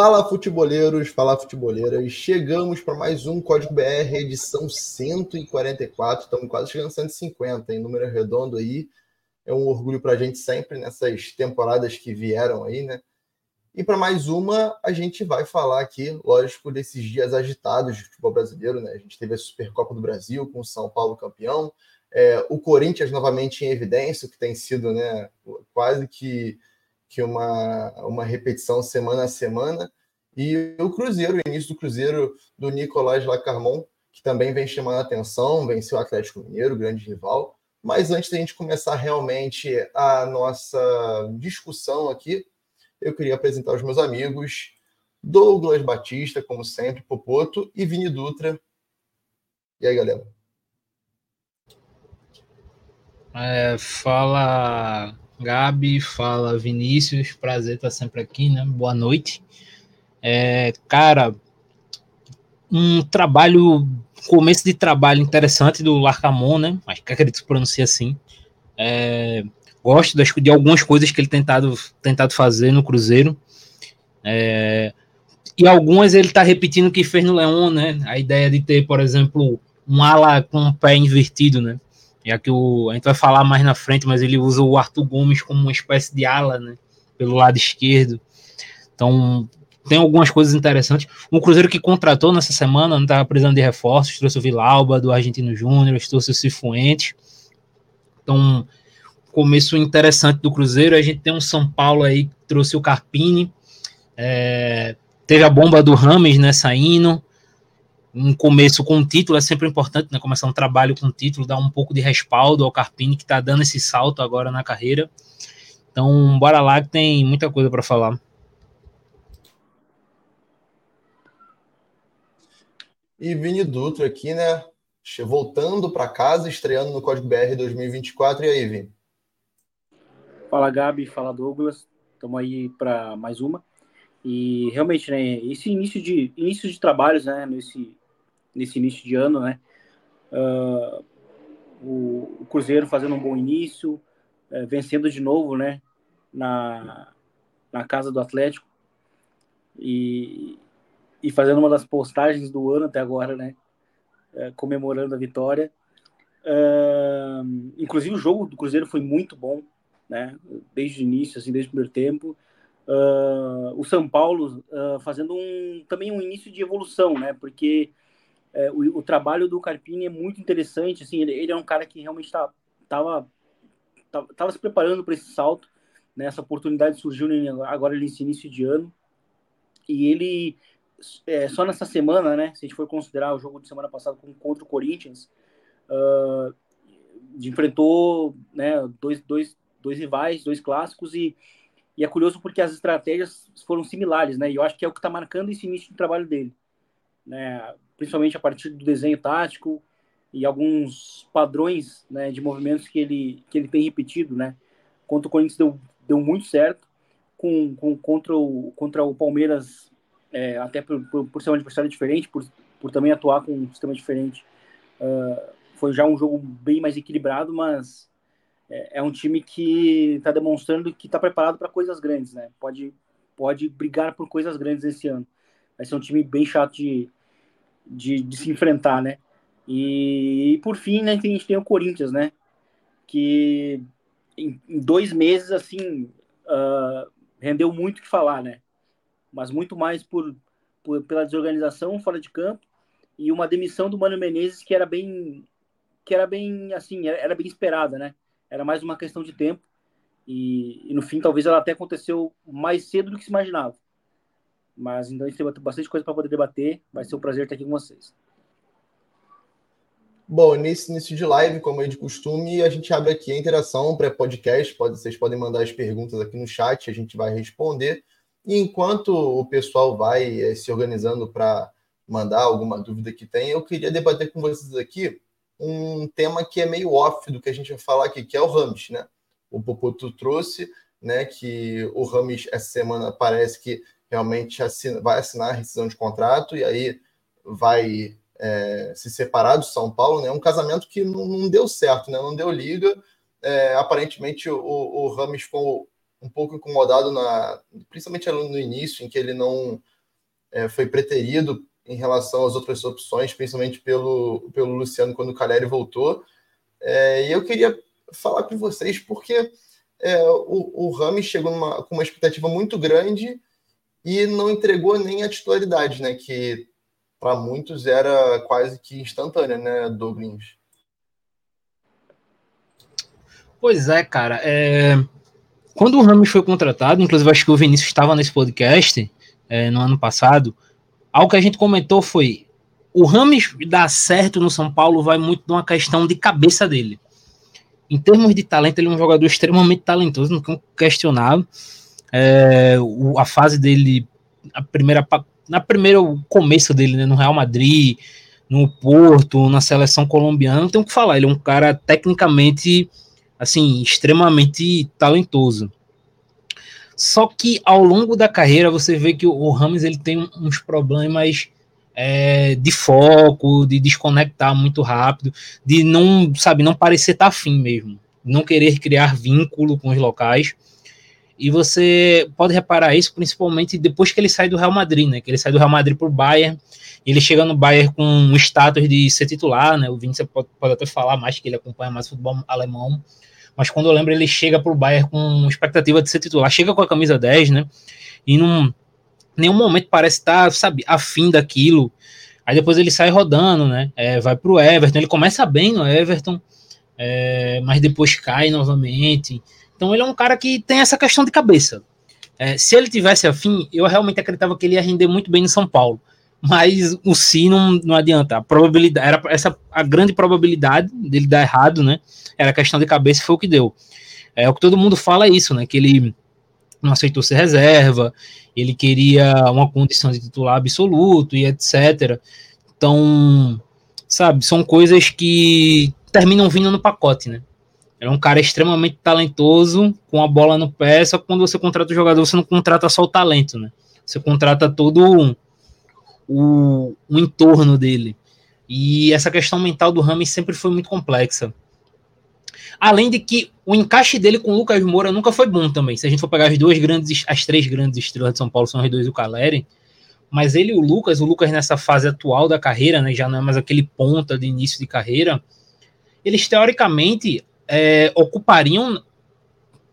Fala futeboleiros, fala futeboleiras. Chegamos para mais um Código BR, edição 144. Estamos quase chegando a 150, em número redondo aí. É um orgulho para a gente sempre nessas temporadas que vieram aí, né? E para mais uma, a gente vai falar aqui, lógico, desses dias agitados de futebol brasileiro, né? A gente teve a Supercopa do Brasil com o São Paulo campeão, é, o Corinthians novamente em evidência, que tem sido né, quase que que uma, uma repetição semana a semana. E o Cruzeiro, o início do Cruzeiro do Nicolás Lacarmon, que também vem chamando a atenção, venceu o Atlético Mineiro, grande rival. Mas antes da gente começar realmente a nossa discussão aqui, eu queria apresentar os meus amigos Douglas Batista, como sempre, Popoto e Vini Dutra. E aí, galera? É, fala Gabi, fala Vinícius, prazer estar sempre aqui, né? Boa noite. É, cara, um trabalho, começo de trabalho interessante do Larcamon, né? Acho que acredito que pronuncia assim. É, gosto das, de algumas coisas que ele tentado, tentado fazer no Cruzeiro. É, e algumas ele está repetindo o que fez no Leão, né? A ideia de ter, por exemplo, um ala com um pé invertido, né? Já que o, a gente vai falar mais na frente, mas ele usa o Arthur Gomes como uma espécie de ala, né, pelo lado esquerdo. Então, tem algumas coisas interessantes. O Cruzeiro que contratou nessa semana, não estava precisando de reforços, trouxe o Vilauba do Argentino Júnior, trouxe o Cifuentes. Então, começo interessante do Cruzeiro. A gente tem um São Paulo aí que trouxe o Carpini, é, teve a bomba do Rames, né, saindo um começo com título é sempre importante, né? Começar um trabalho com título, dar um pouco de respaldo ao Carpini que está dando esse salto agora na carreira. Então, bora lá que tem muita coisa para falar. E Vini Dutra aqui, né? Voltando para casa, estreando no Código BR 2024. E aí, Vini? Fala, Gabi. Fala, Douglas. Estamos aí para mais uma. E realmente, né, esse início de início de trabalhos, né, nesse nesse início de ano, né? Uh, o, Cruzeiro fazendo um bom início, uh, vencendo de novo, né? Na, na casa do Atlético e, e fazendo uma das postagens do ano até agora, né? Uh, comemorando a vitória. inclusive o jogo do Cruzeiro foi muito bom, né? Desde o início, assim, desde o primeiro tempo. o São Paulo fazendo um, também um início de evolução, né? Porque é, o, o, trabalho do Carpini é muito interessante. Assim, ele, ele é um cara que realmente estava tá, tava, se preparando para esse salto. Né? Essa oportunidade surgiu agora nesse início de ano. E ele, é, só nessa semana, né, se a gente for considerar o jogo de semana passada contra o Corinthians, uh, enfrentou né, dois, dois, dois rivais, dois clássicos, e, e é curioso porque as estratégias foram similares, né? E eu acho que é o que está marcando esse início de trabalho dele. Né? Principalmente a partir do desenho tático e alguns padrões né, de movimentos que ele, que ele tem repetido, né? Contra o Corinthians deu, deu muito certo, com, com, contra, o, contra o Palmeiras, é, até por, por, por, ser um adversário diferente, por, por também atuar com um sistema diferente, uh, foi já um jogo bem mais equilibrado, mas é, é um time que está demonstrando que está preparado para coisas grandes, né? Pode, pode brigar por coisas grandes esse ano. Vai ser um time bem chato de, de, de se enfrentar, né? E, e, por fim, né, a gente tem o Corinthians, né? Que em, em dois meses, assim, uh, rendeu muito o que falar, né? Mas muito mais por, por, pela desorganização fora de campo e uma demissão do Mano Menezes que era bem, que era bem, assim, era, era bem esperada, né? Era mais uma questão de tempo e, e no fim talvez ela até aconteceu mais cedo do que se imaginava. Mas então a gente tem bastante coisa para poder debater. Vai ser um prazer estar aqui com vocês. Bom, nesse início de live, como é de costume, a gente abre aqui a interação pré-podcast. Pode, vocês podem mandar as perguntas aqui no chat, a gente vai responder. E enquanto o pessoal vai é, se organizando para mandar alguma dúvida que tem, eu queria debater com vocês aqui um tema que é meio off do que a gente vai falar aqui, que é o Rames, né? O Popoto trouxe, né, que o Rames essa semana parece que realmente assina, vai assinar a rescisão de contrato e aí vai é, se separar do São Paulo, né? Um casamento que não, não deu certo, né? Não deu liga. É, aparentemente o, o ficou um pouco incomodado, na, principalmente no início, em que ele não é, foi preterido em relação às outras opções, principalmente pelo, pelo Luciano quando o Caleri voltou. É, e eu queria falar com vocês porque é, o, o chegou numa, com uma expectativa muito grande e não entregou nem a titularidade, né? Que para muitos era quase que instantânea, né, Douglas? Pois é, cara. É... Quando o Rami foi contratado, inclusive acho que o Vinícius estava nesse podcast é, no ano passado, algo que a gente comentou foi o Rames dar certo no São Paulo vai muito de uma questão de cabeça dele. Em termos de talento, ele é um jogador extremamente talentoso, não tem questionável. É, a fase dele, a primeira, na primeiro começo dele, né, no Real Madrid, no Porto, na seleção colombiana, não tem o que falar. Ele é um cara tecnicamente, assim, extremamente talentoso. Só que ao longo da carreira você vê que o Ramos ele tem uns problemas é, de foco, de desconectar muito rápido, de não, sabe, não parecer estar tá afim mesmo, não querer criar vínculo com os locais. E você pode reparar isso principalmente depois que ele sai do Real Madrid, né? Que ele sai do Real Madrid para o Bayern. Ele chega no Bayern com um status de ser titular, né? O Vinícius pode, pode até falar mais que ele acompanha mais o futebol alemão mas quando eu lembro, ele chega para o Bayern com expectativa de ser titular. Chega com a camisa 10, né? E num nenhum momento parece estar, sabe, afim daquilo. Aí depois ele sai rodando, né? É, vai para o Everton. Ele começa bem no Everton, é, mas depois cai novamente. Então ele é um cara que tem essa questão de cabeça. É, se ele tivesse afim, eu realmente acreditava que ele ia render muito bem no São Paulo. Mas o si não, não adianta. A probabilidade era essa a grande probabilidade dele dar errado, né? Era questão de cabeça foi o que deu. É o que todo mundo fala é isso, né? Que ele não aceitou ser reserva, ele queria uma condição de titular absoluto e etc. Então, sabe, são coisas que terminam vindo no pacote, né? É um cara extremamente talentoso, com a bola no pé, só que quando você contrata o jogador, você não contrata só o talento, né? Você contrata todo o, o entorno dele. E essa questão mental do Rami sempre foi muito complexa. Além de que o encaixe dele com o Lucas Moura nunca foi bom também. Se a gente for pegar as duas grandes, as três grandes estrelas de São Paulo, são os dois e o Caleri. Mas ele e o Lucas, o Lucas nessa fase atual da carreira, né, já não é mais aquele ponta de início de carreira, eles teoricamente é, ocupariam,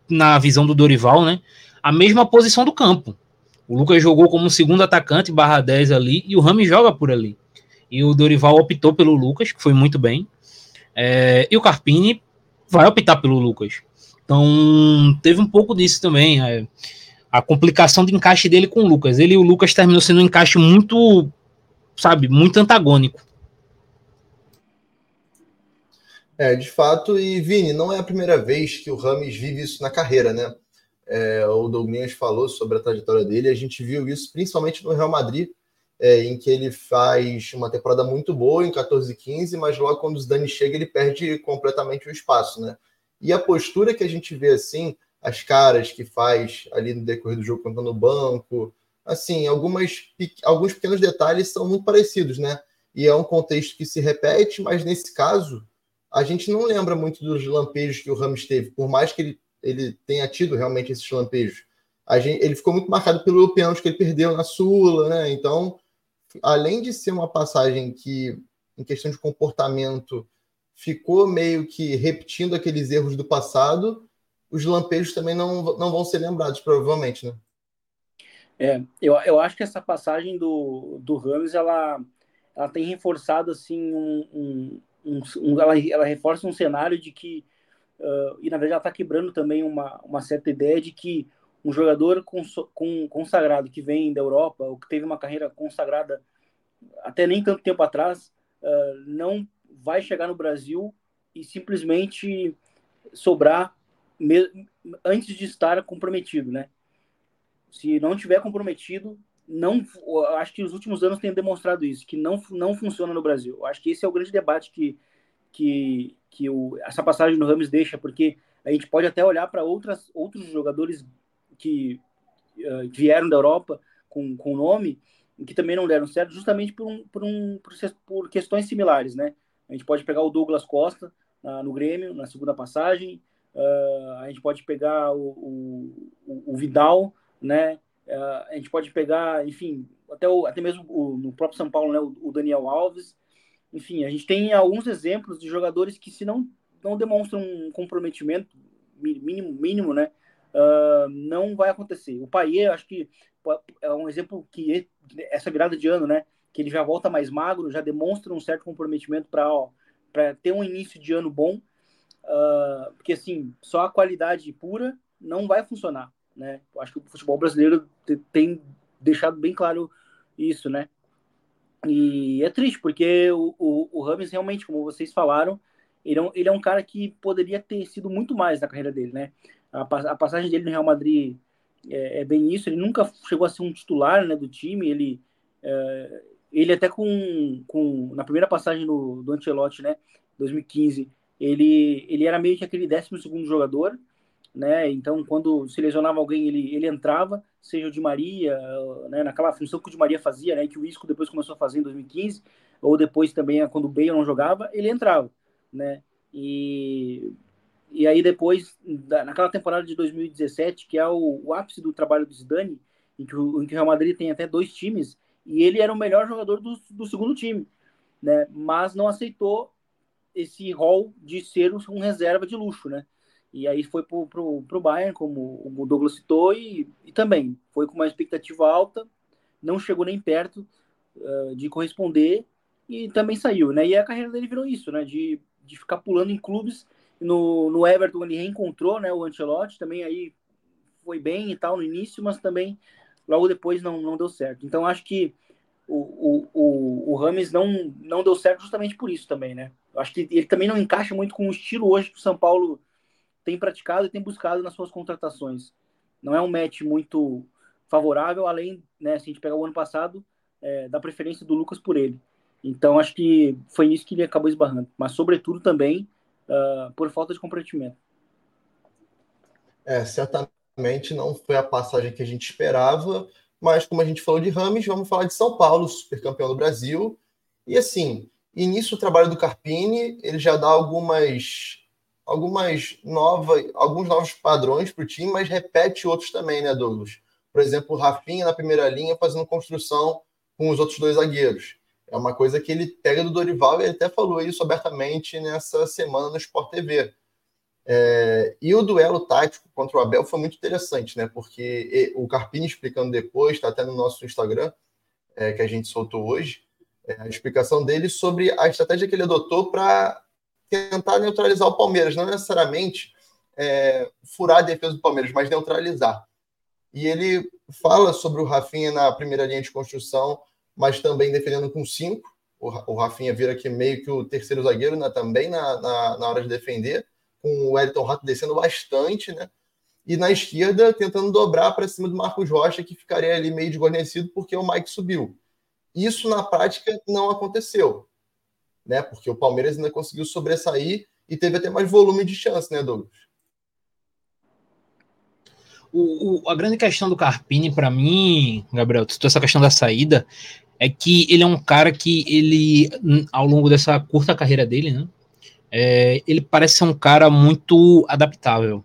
na visão do Dorival, né, a mesma posição do campo. O Lucas jogou como segundo atacante, barra 10 ali, e o Rami joga por ali. E o Dorival optou pelo Lucas, que foi muito bem. É, e o Carpini vai optar pelo Lucas. Então, teve um pouco disso também. É, a complicação de encaixe dele com o Lucas. Ele e o Lucas terminou sendo um encaixe muito, sabe, muito antagônico. É, de fato, e Vini, não é a primeira vez que o Rames vive isso na carreira, né? É, o Douglas falou sobre a trajetória dele, a gente viu isso principalmente no Real Madrid, é, em que ele faz uma temporada muito boa em 14 e 15, mas logo quando o Zidane chega, ele perde completamente o espaço, né? E a postura que a gente vê assim, as caras que faz ali no decorrer do jogo quando no banco, assim, algumas, alguns pequenos detalhes são muito parecidos, né? E é um contexto que se repete, mas nesse caso, a gente não lembra muito dos lampejos que o Ramos teve, por mais que ele, ele tenha tido realmente esses lampejos. Gente, ele ficou muito marcado pelo pênalti que ele perdeu na Sula, né? Então, além de ser uma passagem que, em questão de comportamento, ficou meio que repetindo aqueles erros do passado, os lampejos também não, não vão ser lembrados, provavelmente, né? É, eu, eu acho que essa passagem do, do Ramos, ela, ela tem reforçado, assim, um, um, um, um ela, ela reforça um cenário de que, uh, e na verdade ela está quebrando também uma, uma certa ideia de que um jogador com, consagrado que vem da Europa, ou que teve uma carreira consagrada até nem tanto tempo atrás, uh, não vai chegar no Brasil e simplesmente sobrar antes de estar comprometido, né? Se não tiver comprometido, não, acho que os últimos anos têm demonstrado isso, que não, não funciona no Brasil. Eu acho que esse é o grande debate que, que, que o, essa passagem do Ramos deixa, porque a gente pode até olhar para outros jogadores que uh, vieram da Europa com, com nome que também não deram certo, justamente por, um, por, um, por, por questões similares, né? A gente pode pegar o Douglas Costa uh, no Grêmio, na segunda passagem, uh, a gente pode pegar o, o, o Vidal, né? Uh, a gente pode pegar, enfim, até, o, até mesmo o, no próprio São Paulo, né? O, o, Daniel Alves. Enfim, a gente tem alguns exemplos de jogadores que, se não, não demonstram um comprometimento mínimo, mínimo né? Uh, não vai acontecer. O Paier, acho que é um exemplo que essa virada de ano, né? Que ele já volta mais magro, já demonstra um certo comprometimento para ter um início de ano bom. Uh, porque assim, só a qualidade pura não vai funcionar, né? Eu acho que o futebol brasileiro tem deixado bem claro isso, né? E é triste, porque o, Rames realmente, como vocês falaram, ele é, um, ele é um cara que poderia ter sido muito mais na carreira dele, né? A, a passagem dele no Real Madrid é, é, bem isso. Ele nunca chegou a ser um titular né, do time. Ele, é, ele até com, com na primeira passagem do, do Ancelotti, né, 2015, ele, ele era meio que aquele 12 segundo jogador, né? Então, quando se lesionava alguém, ele, ele entrava, seja o de Maria, né, naquela função que o de Maria fazia, né, que o Isco depois começou a fazer em 2015, ou depois também quando o Bale não jogava, ele entrava, né? E e aí depois, naquela temporada de 2017, que é o, o ápice do trabalho do Zidane, em que, o, em que o Real Madrid tem até dois times, e ele era o melhor jogador do, do segundo time, né? Mas não aceitou esse rol de ser um reserva de luxo, né? E aí foi pro, pro, pro Bayern, como o Douglas citou, e, e também foi com uma expectativa alta, não chegou nem perto uh, de corresponder e também saiu, né? E a carreira dele virou isso, né? De, de ficar pulando em clubes no, no Everton ele reencontrou né, o Ancelotti, também aí foi bem e tal no início, mas também logo depois não, não deu certo. Então acho que o, o, o, Rames não, não deu certo justamente por isso também, né? Acho que ele também não encaixa muito com o estilo hoje que o São Paulo tem praticado e tem buscado nas suas contratações. Não é um match muito favorável, além, né, se a gente pegar o ano passado, é, da preferência do Lucas por ele. Então acho que foi isso que ele acabou esbarrando. Mas sobretudo também uh, por falta de comprometimento. É, certamente não foi a passagem que a gente esperava, mas como a gente falou de Rames, vamos falar de São Paulo, supercampeão do Brasil. E assim, início do trabalho do Carpini, ele já dá algumas algumas novas, alguns novos padrões para o time, mas repete outros também, né, Douglas? Por exemplo, o Rafinha na primeira linha fazendo construção com os outros dois zagueiros. É uma coisa que ele pega do Dorival e ele até falou isso abertamente nessa semana no Sport TV. É, e o duelo tático contra o Abel foi muito interessante, né? Porque o Carpini explicando depois, está até no nosso Instagram, é, que a gente soltou hoje, é, a explicação dele sobre a estratégia que ele adotou para tentar neutralizar o Palmeiras, não necessariamente é, furar a defesa do Palmeiras, mas neutralizar. E ele fala sobre o Rafinha na primeira linha de construção mas também defendendo com cinco. O Rafinha vira aqui meio que o terceiro zagueiro né, também na, na, na hora de defender, com o Elton Rato descendo bastante, né? E na esquerda, tentando dobrar para cima do Marcos Rocha, que ficaria ali meio desguarnecido porque o Mike subiu. Isso na prática não aconteceu, né? Porque o Palmeiras ainda conseguiu sobressair e teve até mais volume de chance, né, Douglas? O, o, a grande questão do Carpini, para mim, Gabriel, essa questão da saída, é que ele é um cara que ele, ao longo dessa curta carreira dele, né, é, ele parece ser um cara muito adaptável.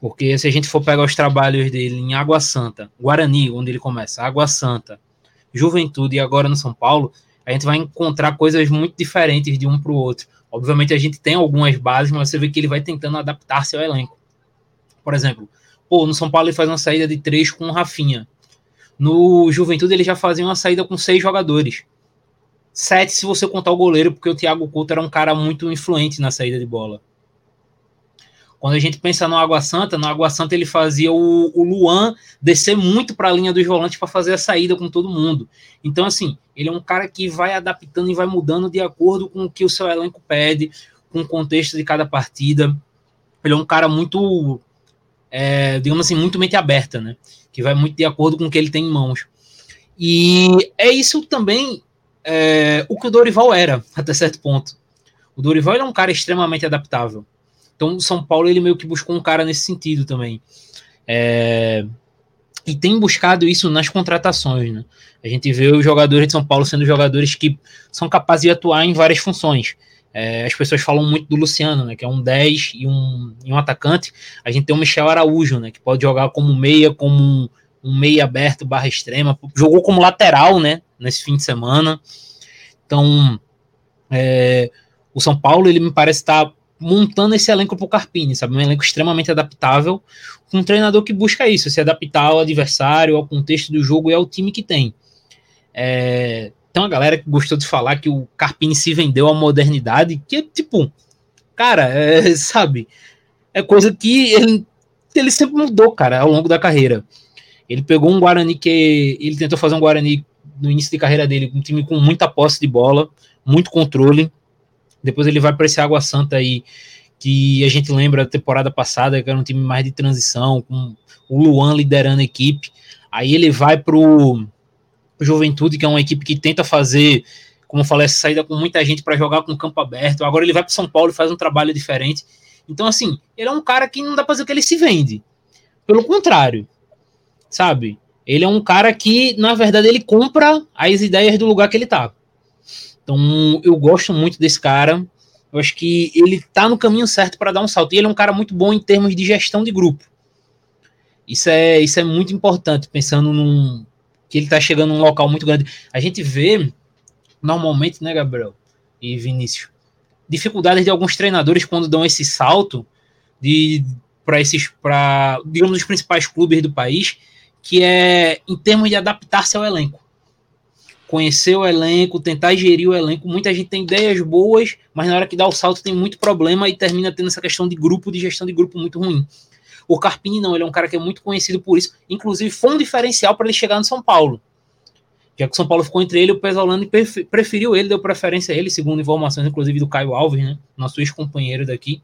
Porque se a gente for pegar os trabalhos dele em Água Santa, Guarani, onde ele começa, Água Santa, Juventude e agora no São Paulo, a gente vai encontrar coisas muito diferentes de um para o outro. Obviamente a gente tem algumas bases, mas você vê que ele vai tentando adaptar-se ao elenco. Por exemplo, pô, no São Paulo ele faz uma saída de três com o Rafinha. No Juventude ele já fazia uma saída com seis jogadores. Sete se você contar o goleiro, porque o Thiago Couto era um cara muito influente na saída de bola. Quando a gente pensa no Água Santa, no Água Santa ele fazia o, o Luan descer muito para a linha dos volantes para fazer a saída com todo mundo. Então, assim, ele é um cara que vai adaptando e vai mudando de acordo com o que o seu elenco pede, com o contexto de cada partida. Ele é um cara muito, é, digamos assim, muito mente aberta, né? que vai muito de acordo com o que ele tem em mãos. E é isso também é, o que o Dorival era, até certo ponto. O Dorival é um cara extremamente adaptável. Então, o São Paulo ele meio que buscou um cara nesse sentido também. É, e tem buscado isso nas contratações. Né? A gente vê os jogadores de São Paulo sendo jogadores que são capazes de atuar em várias funções. É, as pessoas falam muito do Luciano, né, que é um 10 e um, e um atacante. A gente tem o Michel Araújo, né, que pode jogar como meia, como um, um meia aberto barra extrema. Jogou como lateral, né, nesse fim de semana. Então, é, o São Paulo, ele me parece estar montando esse elenco para o Carpini, sabe? Um elenco extremamente adaptável, com um treinador que busca isso, se adaptar ao adversário, ao contexto do jogo e ao time que tem. É, tem uma galera que gostou de falar que o Carpini se vendeu à modernidade, que é tipo, cara, é, sabe? É coisa que ele, ele sempre mudou, cara, ao longo da carreira. Ele pegou um Guarani que ele tentou fazer um Guarani no início de carreira dele, um time com muita posse de bola, muito controle. Depois ele vai para esse Água Santa aí, que a gente lembra da temporada passada, que era um time mais de transição, com o Luan liderando a equipe. Aí ele vai pro Juventude, que é uma equipe que tenta fazer, como eu falei, essa saída com muita gente para jogar com campo aberto. Agora ele vai para São Paulo e faz um trabalho diferente. Então, assim, ele é um cara que não dá para dizer que ele se vende. Pelo contrário, sabe? Ele é um cara que, na verdade, ele compra as ideias do lugar que ele tá. Então, eu gosto muito desse cara. Eu acho que ele tá no caminho certo para dar um salto. E ele é um cara muito bom em termos de gestão de grupo. Isso é, isso é muito importante, pensando num, que ele tá chegando num local muito grande. A gente vê, normalmente, né, Gabriel e Vinícius, dificuldades de alguns treinadores quando dão esse salto de para esses, para digamos, os principais clubes do país, que é em termos de adaptar-se ao elenco. Conhecer o elenco, tentar gerir o elenco. Muita gente tem ideias boas, mas na hora que dá o salto tem muito problema e termina tendo essa questão de grupo, de gestão de grupo muito ruim. O Carpini não, ele é um cara que é muito conhecido por isso. Inclusive, foi um diferencial para ele chegar no São Paulo. Já que o São Paulo ficou entre ele e o Pesolano preferiu ele, deu preferência a ele, segundo informações, inclusive, do Caio Alves, né? Nosso ex-companheiro daqui.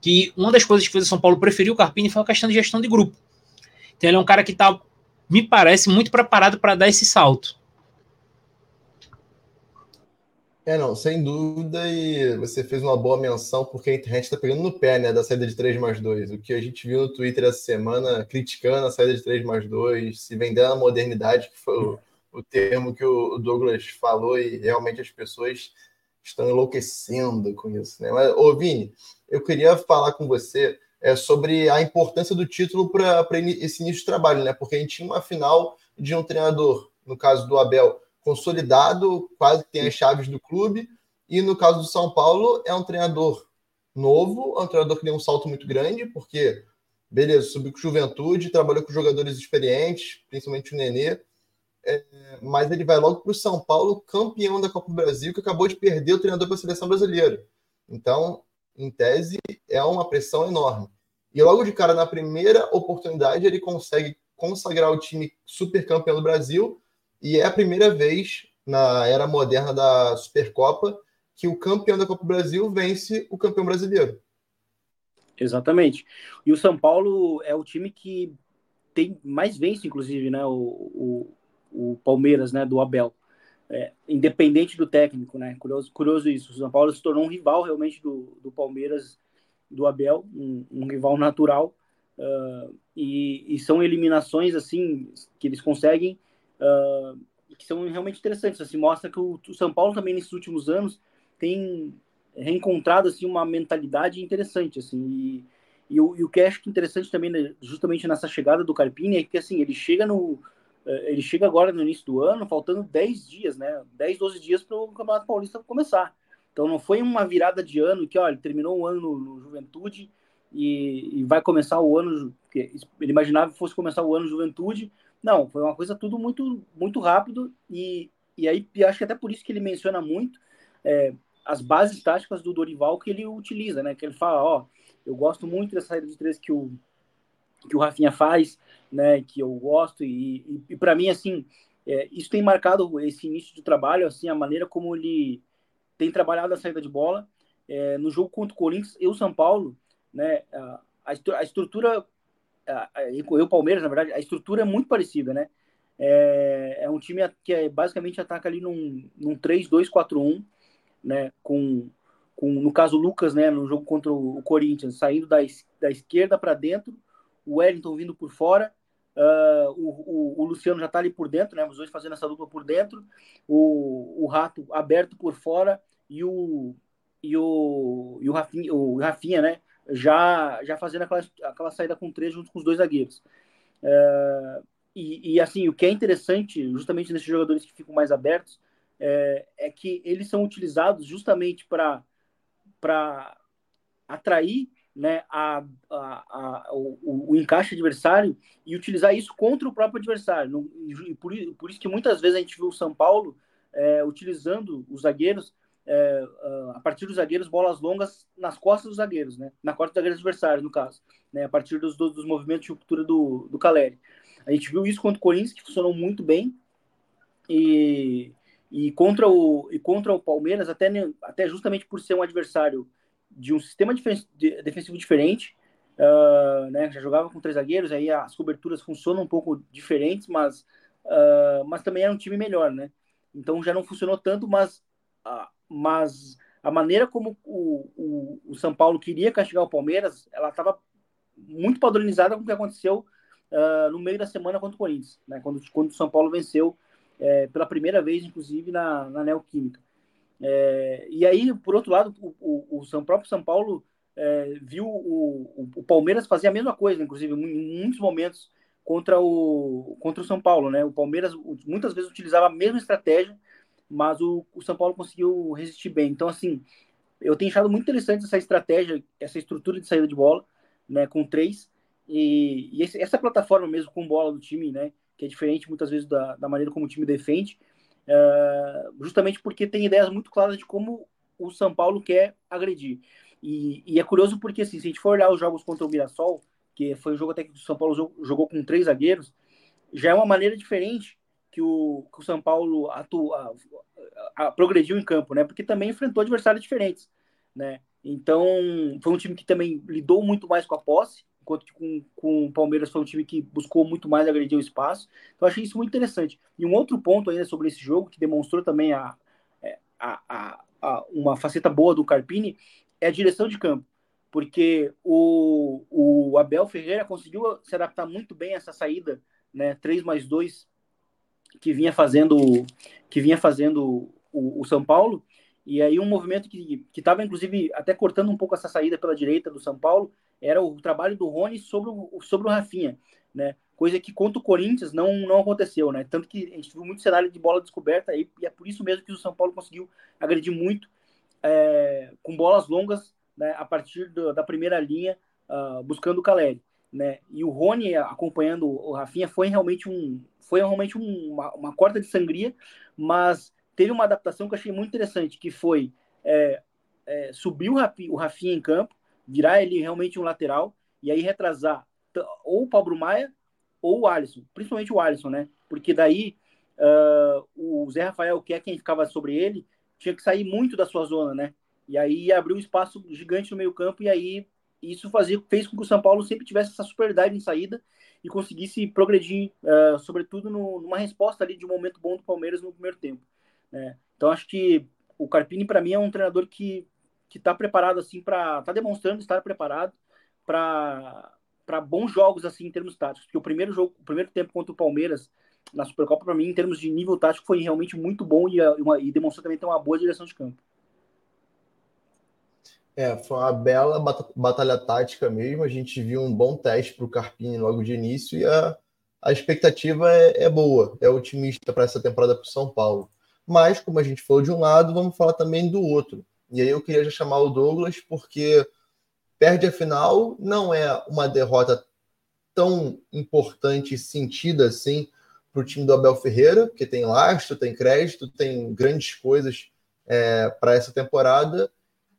Que uma das coisas que fez o São Paulo preferir o Carpini foi a questão de gestão de grupo. Então, ele é um cara que está, me parece, muito preparado para dar esse salto. É, não, sem dúvida, e você fez uma boa menção, porque a internet está pegando no pé, né, da saída de 3 mais 2. O que a gente viu no Twitter essa semana, criticando a saída de 3 mais 2, se vendendo a modernidade, que foi o, o termo que o Douglas falou, e realmente as pessoas estão enlouquecendo com isso, né? Mas, ô Vini, eu queria falar com você é, sobre a importância do título para esse início de trabalho, né? Porque a gente tinha uma final de um treinador, no caso do Abel, consolidado, quase que tem as chaves do clube. E no caso do São Paulo, é um treinador novo, é um treinador que deu um salto muito grande, porque, beleza, subiu com juventude, trabalhou com jogadores experientes, principalmente o Nenê, é, mas ele vai logo para o São Paulo, campeão da Copa do Brasil, que acabou de perder o treinador para a seleção brasileira. Então, em tese, é uma pressão enorme. E logo de cara, na primeira oportunidade, ele consegue consagrar o time super campeão do Brasil e é a primeira vez na era moderna da Supercopa que o campeão da Copa do Brasil vence o campeão brasileiro. Exatamente. E o São Paulo é o time que tem mais vence, inclusive, né? O, o, o Palmeiras, né? Do Abel. É, independente do técnico, né? Curioso, curioso isso. O São Paulo se tornou um rival realmente do, do Palmeiras, do Abel, um, um rival natural. Uh, e, e, são eliminações assim que eles conseguem uh, que são realmente interessantes. Assim, mostra que o, o, São Paulo também nesses últimos anos tem reencontrado assim uma mentalidade interessante assim e, e, o, e o que acho é interessante também né, justamente nessa chegada do Carpini é que assim ele chega no eh, ele chega agora no início do ano faltando 10 dias né 10 12 dias para o Campeonato Paulista começar então não foi uma virada de ano que olha terminou o ano no, no Juventude e, e, vai começar o ano ele imaginava que fosse começar o ano Juventude não, foi uma coisa tudo muito, muito rápido e, e aí acho que até por isso que ele menciona muito é, as bases táticas do Dorival que ele utiliza, né? Que ele fala, ó, eu gosto muito dessa saída de três que o que o Rafinha faz, né? Que eu gosto e, e, e para mim assim é, isso tem marcado esse início de trabalho, assim a maneira como ele tem trabalhado a saída de bola é, no jogo contra o Corinthians e o São Paulo, né? A, a estrutura e o Palmeiras, na verdade, a estrutura é muito parecida, né? É, é um time que é, basicamente ataca ali num, num 3-2-4-1, né? Com, com, no caso, o Lucas, né? No jogo contra o, Corinthians, saindo da, da esquerda para dentro, o Wellington vindo por fora, uh, o, o, o, Luciano já está ali por dentro, né? Os dois fazendo essa dupla por dentro, o, o Rato aberto por fora e o, e o, e o, Rafinha, o Rafinha, né? Já, já fazendo aquela, aquela saída com três junto com os dois zagueiros. É, e, e, assim, o que é interessante, justamente nesses jogadores que ficam mais abertos, é, é que eles são utilizados justamente para atrair né, a, a, a, o, o, encaixe adversário e utilizar isso contra o próprio adversário. E por, por isso que muitas vezes a gente viu o São Paulo é, utilizando os zagueiros, é, a partir dos zagueiros, bolas longas nas costas dos zagueiros, né, na costa dos zagueiros adversários, no caso, né, a partir dos, dos, movimentos de ruptura do, do Caleri. A gente viu isso contra o Corinthians, que funcionou muito bem, e, e, contra, o, e contra o Palmeiras, até, até justamente por ser um adversário de um sistema defensivo diferente, uh, né, já jogava com três zagueiros, aí as coberturas funcionam um pouco diferentes, mas, uh, mas também era um time melhor, né? Então já não funcionou tanto, mas, mas a maneira como o, o, o, São Paulo queria castigar o Palmeiras, ela estava muito padronizada com o que aconteceu no meio da semana contra o Corinthians, né? Quando, quando o São Paulo venceu é, pela primeira vez, inclusive, na, na Neoquímica. É, e aí, por outro lado, o, o, o próprio São Paulo é, viu o, o, Palmeiras fazer a mesma coisa, inclusive, em muitos momentos contra o, contra o São Paulo. Né? O Palmeiras muitas vezes utilizava a mesma estratégia, mas o, o São Paulo conseguiu resistir bem. Então, assim, eu tenho achado muito interessante essa estratégia, essa estrutura de saída de bola, né, com três, e, e esse, essa plataforma mesmo com bola do time, né, que é diferente muitas vezes da, da maneira como o time defende, é, justamente porque tem ideias muito claras de como o São Paulo quer agredir. E, e, é curioso porque, assim, se a gente for olhar os jogos contra o Mirassol, que foi um jogo até que o São Paulo jogou com três zagueiros, já é uma maneira diferente que o, que o São Paulo atua, a, a, progrediu em campo, né? Porque também enfrentou adversários diferentes, né? Então, foi um time que também lidou muito mais com a posse, enquanto que com, com o Palmeiras foi um time que buscou muito mais agredir o espaço. Então, achei isso muito interessante. E um outro ponto ainda sobre esse jogo, que demonstrou também a, é, a, a, a uma faceta boa do Carpini, é a direção de campo. Porque o, o Abel Ferreira conseguiu se adaptar muito bem a essa saída, né, 3 mais 2, que vinha fazendo, que vinha fazendo o, o São Paulo, e aí um movimento que estava, inclusive, até cortando um pouco essa saída pela direita do São Paulo, era o trabalho do Rony sobre o, sobre o Rafinha, né? Coisa que contra o Corinthians não, não aconteceu, né? Tanto que a gente viu muito cenário de bola descoberta aí, e é por isso mesmo que o São Paulo conseguiu agredir muito é, com bolas longas né, a partir do, da primeira linha, uh, buscando o Caleri. Né? E o Rony acompanhando o Rafinha foi realmente um foi realmente um, uma, uma corta de sangria, mas teve uma adaptação que eu achei muito interessante, que foi é, é, subir o, Rafinha em campo, virar ele realmente um lateral e aí retrasar ou o Pablo Maia ou o Alisson, principalmente o Alisson, né? Porque daí uh, o Zé Rafael, que é quem ficava sobre ele, tinha que sair muito da sua zona, né? E aí abriu um espaço gigante no meio campo e aí isso fazia, fez com que o São Paulo sempre tivesse essa superioridade em saída e conseguisse progredir, uh, sobretudo no, numa resposta ali de um momento bom do Palmeiras no primeiro tempo. Né? Então acho que o Carpini para mim é um treinador que que está preparado assim para está demonstrando estar preparado para para bons jogos assim em termos táticos. Porque o primeiro jogo, o primeiro tempo contra o Palmeiras na Supercopa para mim em termos de nível tático foi realmente muito bom e, uma, e demonstrou também ter uma boa direção de campo. É, foi uma bela batalha tática mesmo. A gente viu um bom teste para o Carpini logo de início e a, a expectativa é, é boa, é otimista para essa temporada para o São Paulo. Mas, como a gente falou de um lado, vamos falar também do outro. E aí eu queria já chamar o Douglas, porque perde a final não é uma derrota tão importante e sentida assim para o time do Abel Ferreira, que tem lastro, tem crédito, tem grandes coisas é, para essa temporada.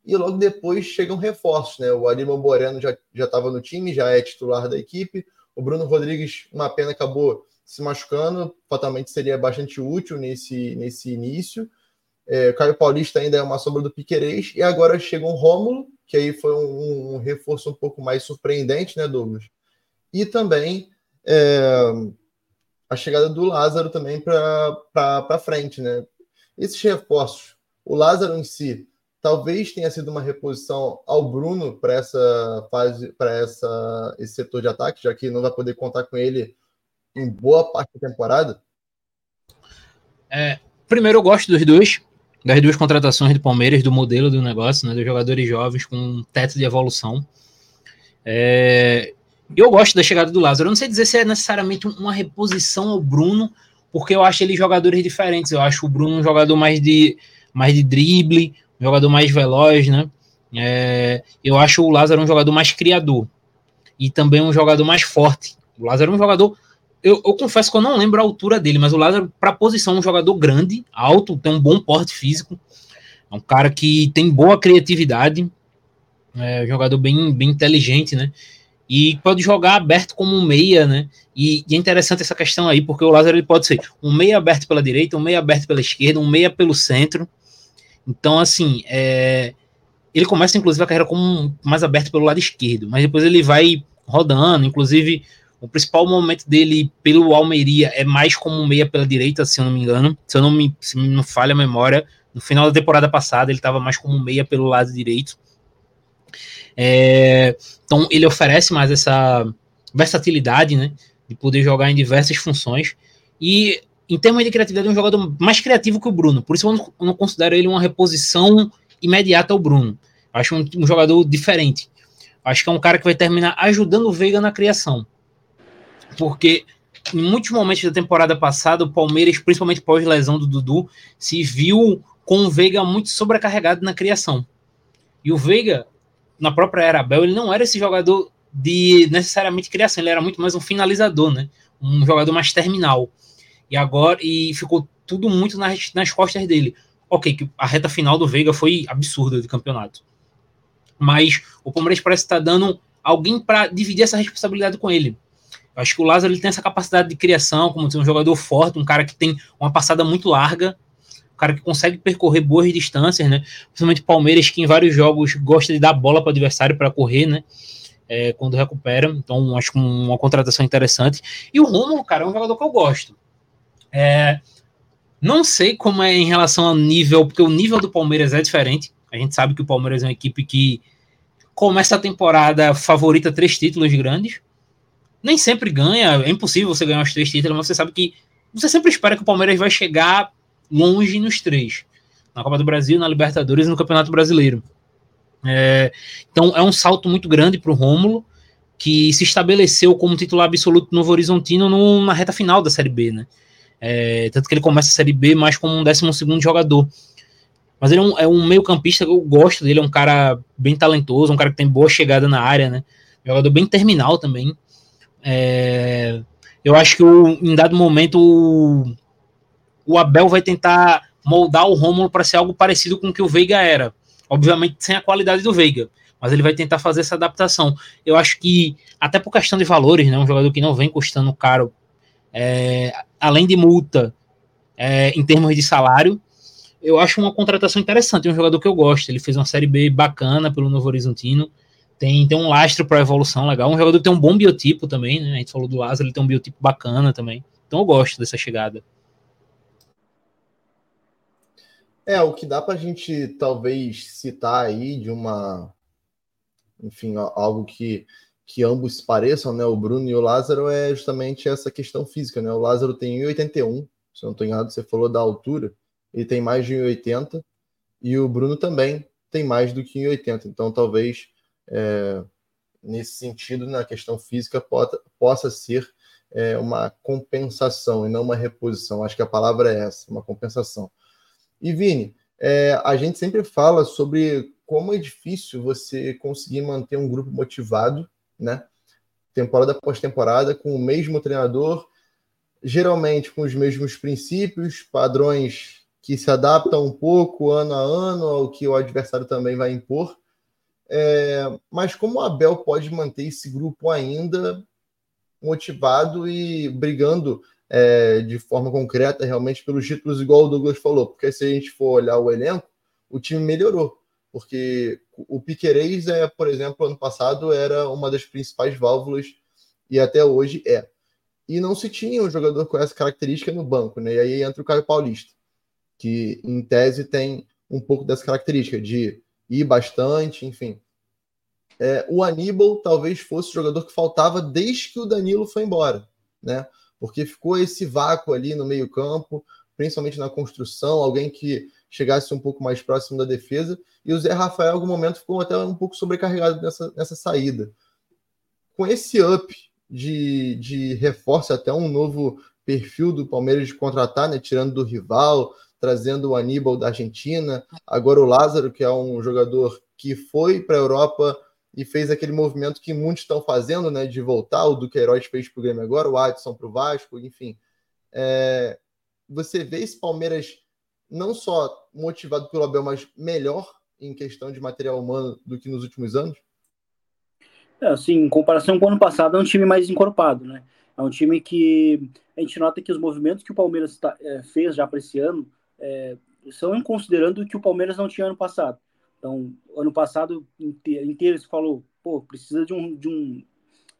E logo depois chegam reforços, né? O Aníbal Moreno já estava no time, já é titular da equipe. O Bruno Rodrigues, uma pena, acabou se machucando, fatalmente seria bastante útil nesse, nesse início. É, Caio Paulista ainda é uma sombra do Piquerez, e agora chega um Rômulo, que aí foi um, um reforço um pouco mais surpreendente, né, Douglas? E também é, a chegada do Lázaro também para frente, né? Esses reforços, o Lázaro em si, talvez tenha sido uma reposição ao Bruno para essa fase, para essa esse setor de ataque, já que não vai poder contar com ele em boa parte da temporada. É, primeiro eu gosto dos dois, das duas contratações do Palmeiras, do modelo do negócio, né, dos jogadores jovens com um teto de evolução. É, eu gosto da chegada do Lázaro. Eu não sei dizer se é necessariamente uma reposição ao Bruno, porque eu acho ele jogadores diferentes. Eu acho o Bruno um jogador mais de, mais de drible, um jogador mais veloz, né? É, eu acho o Lázaro um jogador mais criador e também um jogador mais forte. O Lázaro é um jogador. Eu, eu confesso que eu não lembro a altura dele, mas o Lázaro, para a posição, é um jogador grande, alto, tem um bom porte físico. É um cara que tem boa criatividade, é um jogador bem, bem inteligente, né? E pode jogar aberto como um meia, né? E, e, é interessante essa questão aí, porque o Lázaro ele pode ser um meia aberto pela direita, um meia aberto pela esquerda, um meia pelo centro. Então, assim, é, ele começa inclusive a carreira como mais aberto pelo lado esquerdo, mas depois ele vai rodando, inclusive o principal momento dele pelo Almeria é mais como meia pela direita, se eu não me engano, se eu não me, se não falha a memória, no final da temporada passada ele estava mais como meia pelo lado direito. É, então ele oferece mais essa versatilidade, né, de poder jogar em diversas funções e em termos de criatividade é um jogador mais criativo que o Bruno, por isso eu não, não considero ele uma reposição imediata ao Bruno. Acho um, um jogador diferente. Acho que é um cara que vai terminar ajudando o Veiga na criação. Porque em muitos momentos da temporada passada, o Palmeiras, principalmente pós-lesão do Dudu, se viu com o Veiga muito sobrecarregado na criação. E o Veiga, na própria era Abel, ele não era esse jogador de necessariamente criação, ele era muito mais um finalizador, né? Um jogador mais terminal. E agora e ficou tudo muito nas, nas costas dele. Ok, que a reta final do Veiga foi absurda de campeonato. Mas o Palmeiras parece estar dando alguém para dividir essa responsabilidade com ele. Eu acho que o Lázaro ele tem essa capacidade de criação, como ser um jogador forte, um cara que tem uma passada muito larga, um cara que consegue percorrer boas distâncias, né? Principalmente o Palmeiras, que em vários jogos gosta de dar bola para o adversário para correr, né? É, quando recupera. Então, acho que uma contratação interessante. E o Romulo, cara, é um jogador que eu gosto. É, não sei como é em relação ao nível, porque o nível do Palmeiras é diferente. A gente sabe que o Palmeiras é uma equipe que começa a temporada favorita três títulos grandes. Nem sempre ganha, é impossível você ganhar os três títulos, mas você sabe que você sempre espera que o Palmeiras vai chegar longe nos três. Na Copa do Brasil, na Libertadores e no Campeonato Brasileiro. É, então é um salto muito grande para o Rômulo, que se estabeleceu como titular absoluto no Novo Horizontino no, na reta final da Série B, né? É, tanto que ele começa a Série B mais como um 12 jogador. Mas ele é um, é um meio-campista que eu gosto dele, é um cara bem talentoso, um cara que tem boa chegada na área, né? Jogador bem terminal também. É, eu acho que o, em dado momento o, o Abel vai tentar moldar o Rômulo para ser algo parecido com o que o Veiga era. Obviamente sem a qualidade do Veiga, mas ele vai tentar fazer essa adaptação. Eu acho que, até por questão de valores, né, um jogador que não vem custando caro é, além de multa é, em termos de salário, eu acho uma contratação interessante, é um jogador que eu gosto. Ele fez uma série B bacana pelo Novo Horizontino, tem, tem um lastro para evolução legal, um jogador que tem um bom biotipo também, né? A gente falou do Lázaro, ele tem um biotipo bacana também. Então eu gosto dessa chegada. É, o que dá para a gente talvez citar aí de uma, enfim, algo que que ambos pareçam, né? O Bruno e o Lázaro é justamente essa questão física, né? O Lázaro tem 1,81, se não estou enganado, você falou da altura, ele tem mais de 1,80 e o Bruno também tem mais do que 1,80. Então, talvez é, nesse sentido, na questão física, pota, possa ser é, uma compensação e não uma reposição. Acho que a palavra é essa, uma compensação. E Vini, é, a gente sempre fala sobre como é difícil você conseguir manter um grupo motivado né? Temporada após temporada, com o mesmo treinador, geralmente com os mesmos princípios, padrões que se adaptam um pouco ano a ano ao que o adversário também vai impor. É, mas como o Abel pode manter esse grupo ainda motivado e brigando é, de forma concreta realmente pelos títulos, igual o Douglas falou? Porque se a gente for olhar o elenco, o time melhorou porque o Piquerez, é, por exemplo, ano passado era uma das principais válvulas e até hoje é. E não se tinha um jogador com essa característica no banco, né? E aí entra o Caio Paulista, que em tese tem um pouco dessa característica de ir bastante, enfim. É, o Aníbal talvez fosse o jogador que faltava desde que o Danilo foi embora, né? Porque ficou esse vácuo ali no meio-campo, principalmente na construção, alguém que chegasse um pouco mais próximo da defesa. E o Zé Rafael, em algum momento, ficou até um pouco sobrecarregado nessa, nessa saída. Com esse up de, de reforço, até um novo perfil do Palmeiras de contratar, né, tirando do rival, trazendo o Aníbal da Argentina, agora o Lázaro, que é um jogador que foi para a Europa e fez aquele movimento que muitos estão fazendo, né, de voltar, o do Queiroz fez para o Grêmio agora, o Adson para o Vasco, enfim. É, você vê esse Palmeiras não só motivado pelo Abel, mas melhor em questão de material humano do que nos últimos anos? É, assim, em comparação com o ano passado, é um time mais encorpado, né? É um time que a gente nota que os movimentos que o Palmeiras tá, é, fez já para esse ano é, são considerando que o Palmeiras não tinha ano passado. Então, ano passado inteiro, se falou, pô, precisa de um, de um,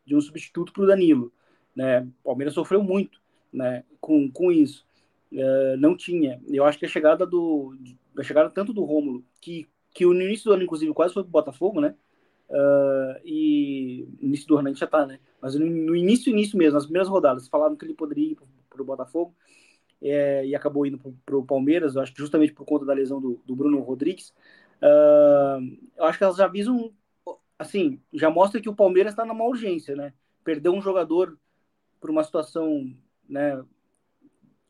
de um substituto para o Danilo. Né? O Palmeiras sofreu muito né, com, com isso. É, não tinha. Eu acho que a chegada do. A chegada tanto do Rômulo, que, que no início do ano, inclusive, quase foi para o Botafogo, né? Uh, e início do ano a gente já tá, né? Mas no, no, início, início mesmo, nas primeiras rodadas, falaram que ele poderia ir para o Botafogo é, e acabou indo para o Palmeiras, eu acho que justamente por conta da lesão do, do Bruno Rodrigues. Uh, eu acho que elas já avisam, assim, já mostra que o Palmeiras está numa urgência, né? Perdeu um jogador por uma situação, né,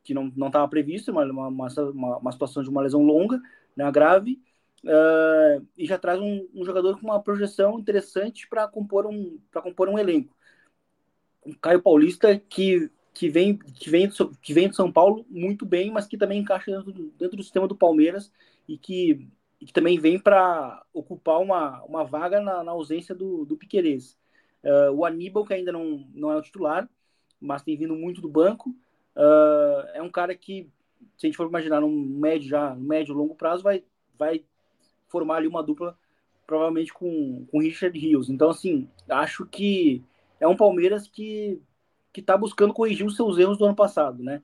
que não estava prevista, uma, uma, uma, uma, situação de uma lesão longa, né, grave, uh, e já traz um, um, jogador com uma projeção interessante para compor, um, compor um elenco. O Caio Paulista, que, que, vem, que, vem, que vem de São Paulo muito bem, mas que também encaixa dentro do, dentro do sistema do Palmeiras e que e que também vem para ocupar uma, uma vaga na, na ausência do, do Piquerez. Uh, o Aníbal, que ainda não, não é o titular, mas tem vindo muito do banco, uh, é um cara que, se a gente for imaginar num médio, já, médio longo prazo, vai, vai formar ali uma dupla, provavelmente com, com Richard Rios. Então, assim, acho que é um Palmeiras que que está buscando corrigir os seus erros do ano passado, né?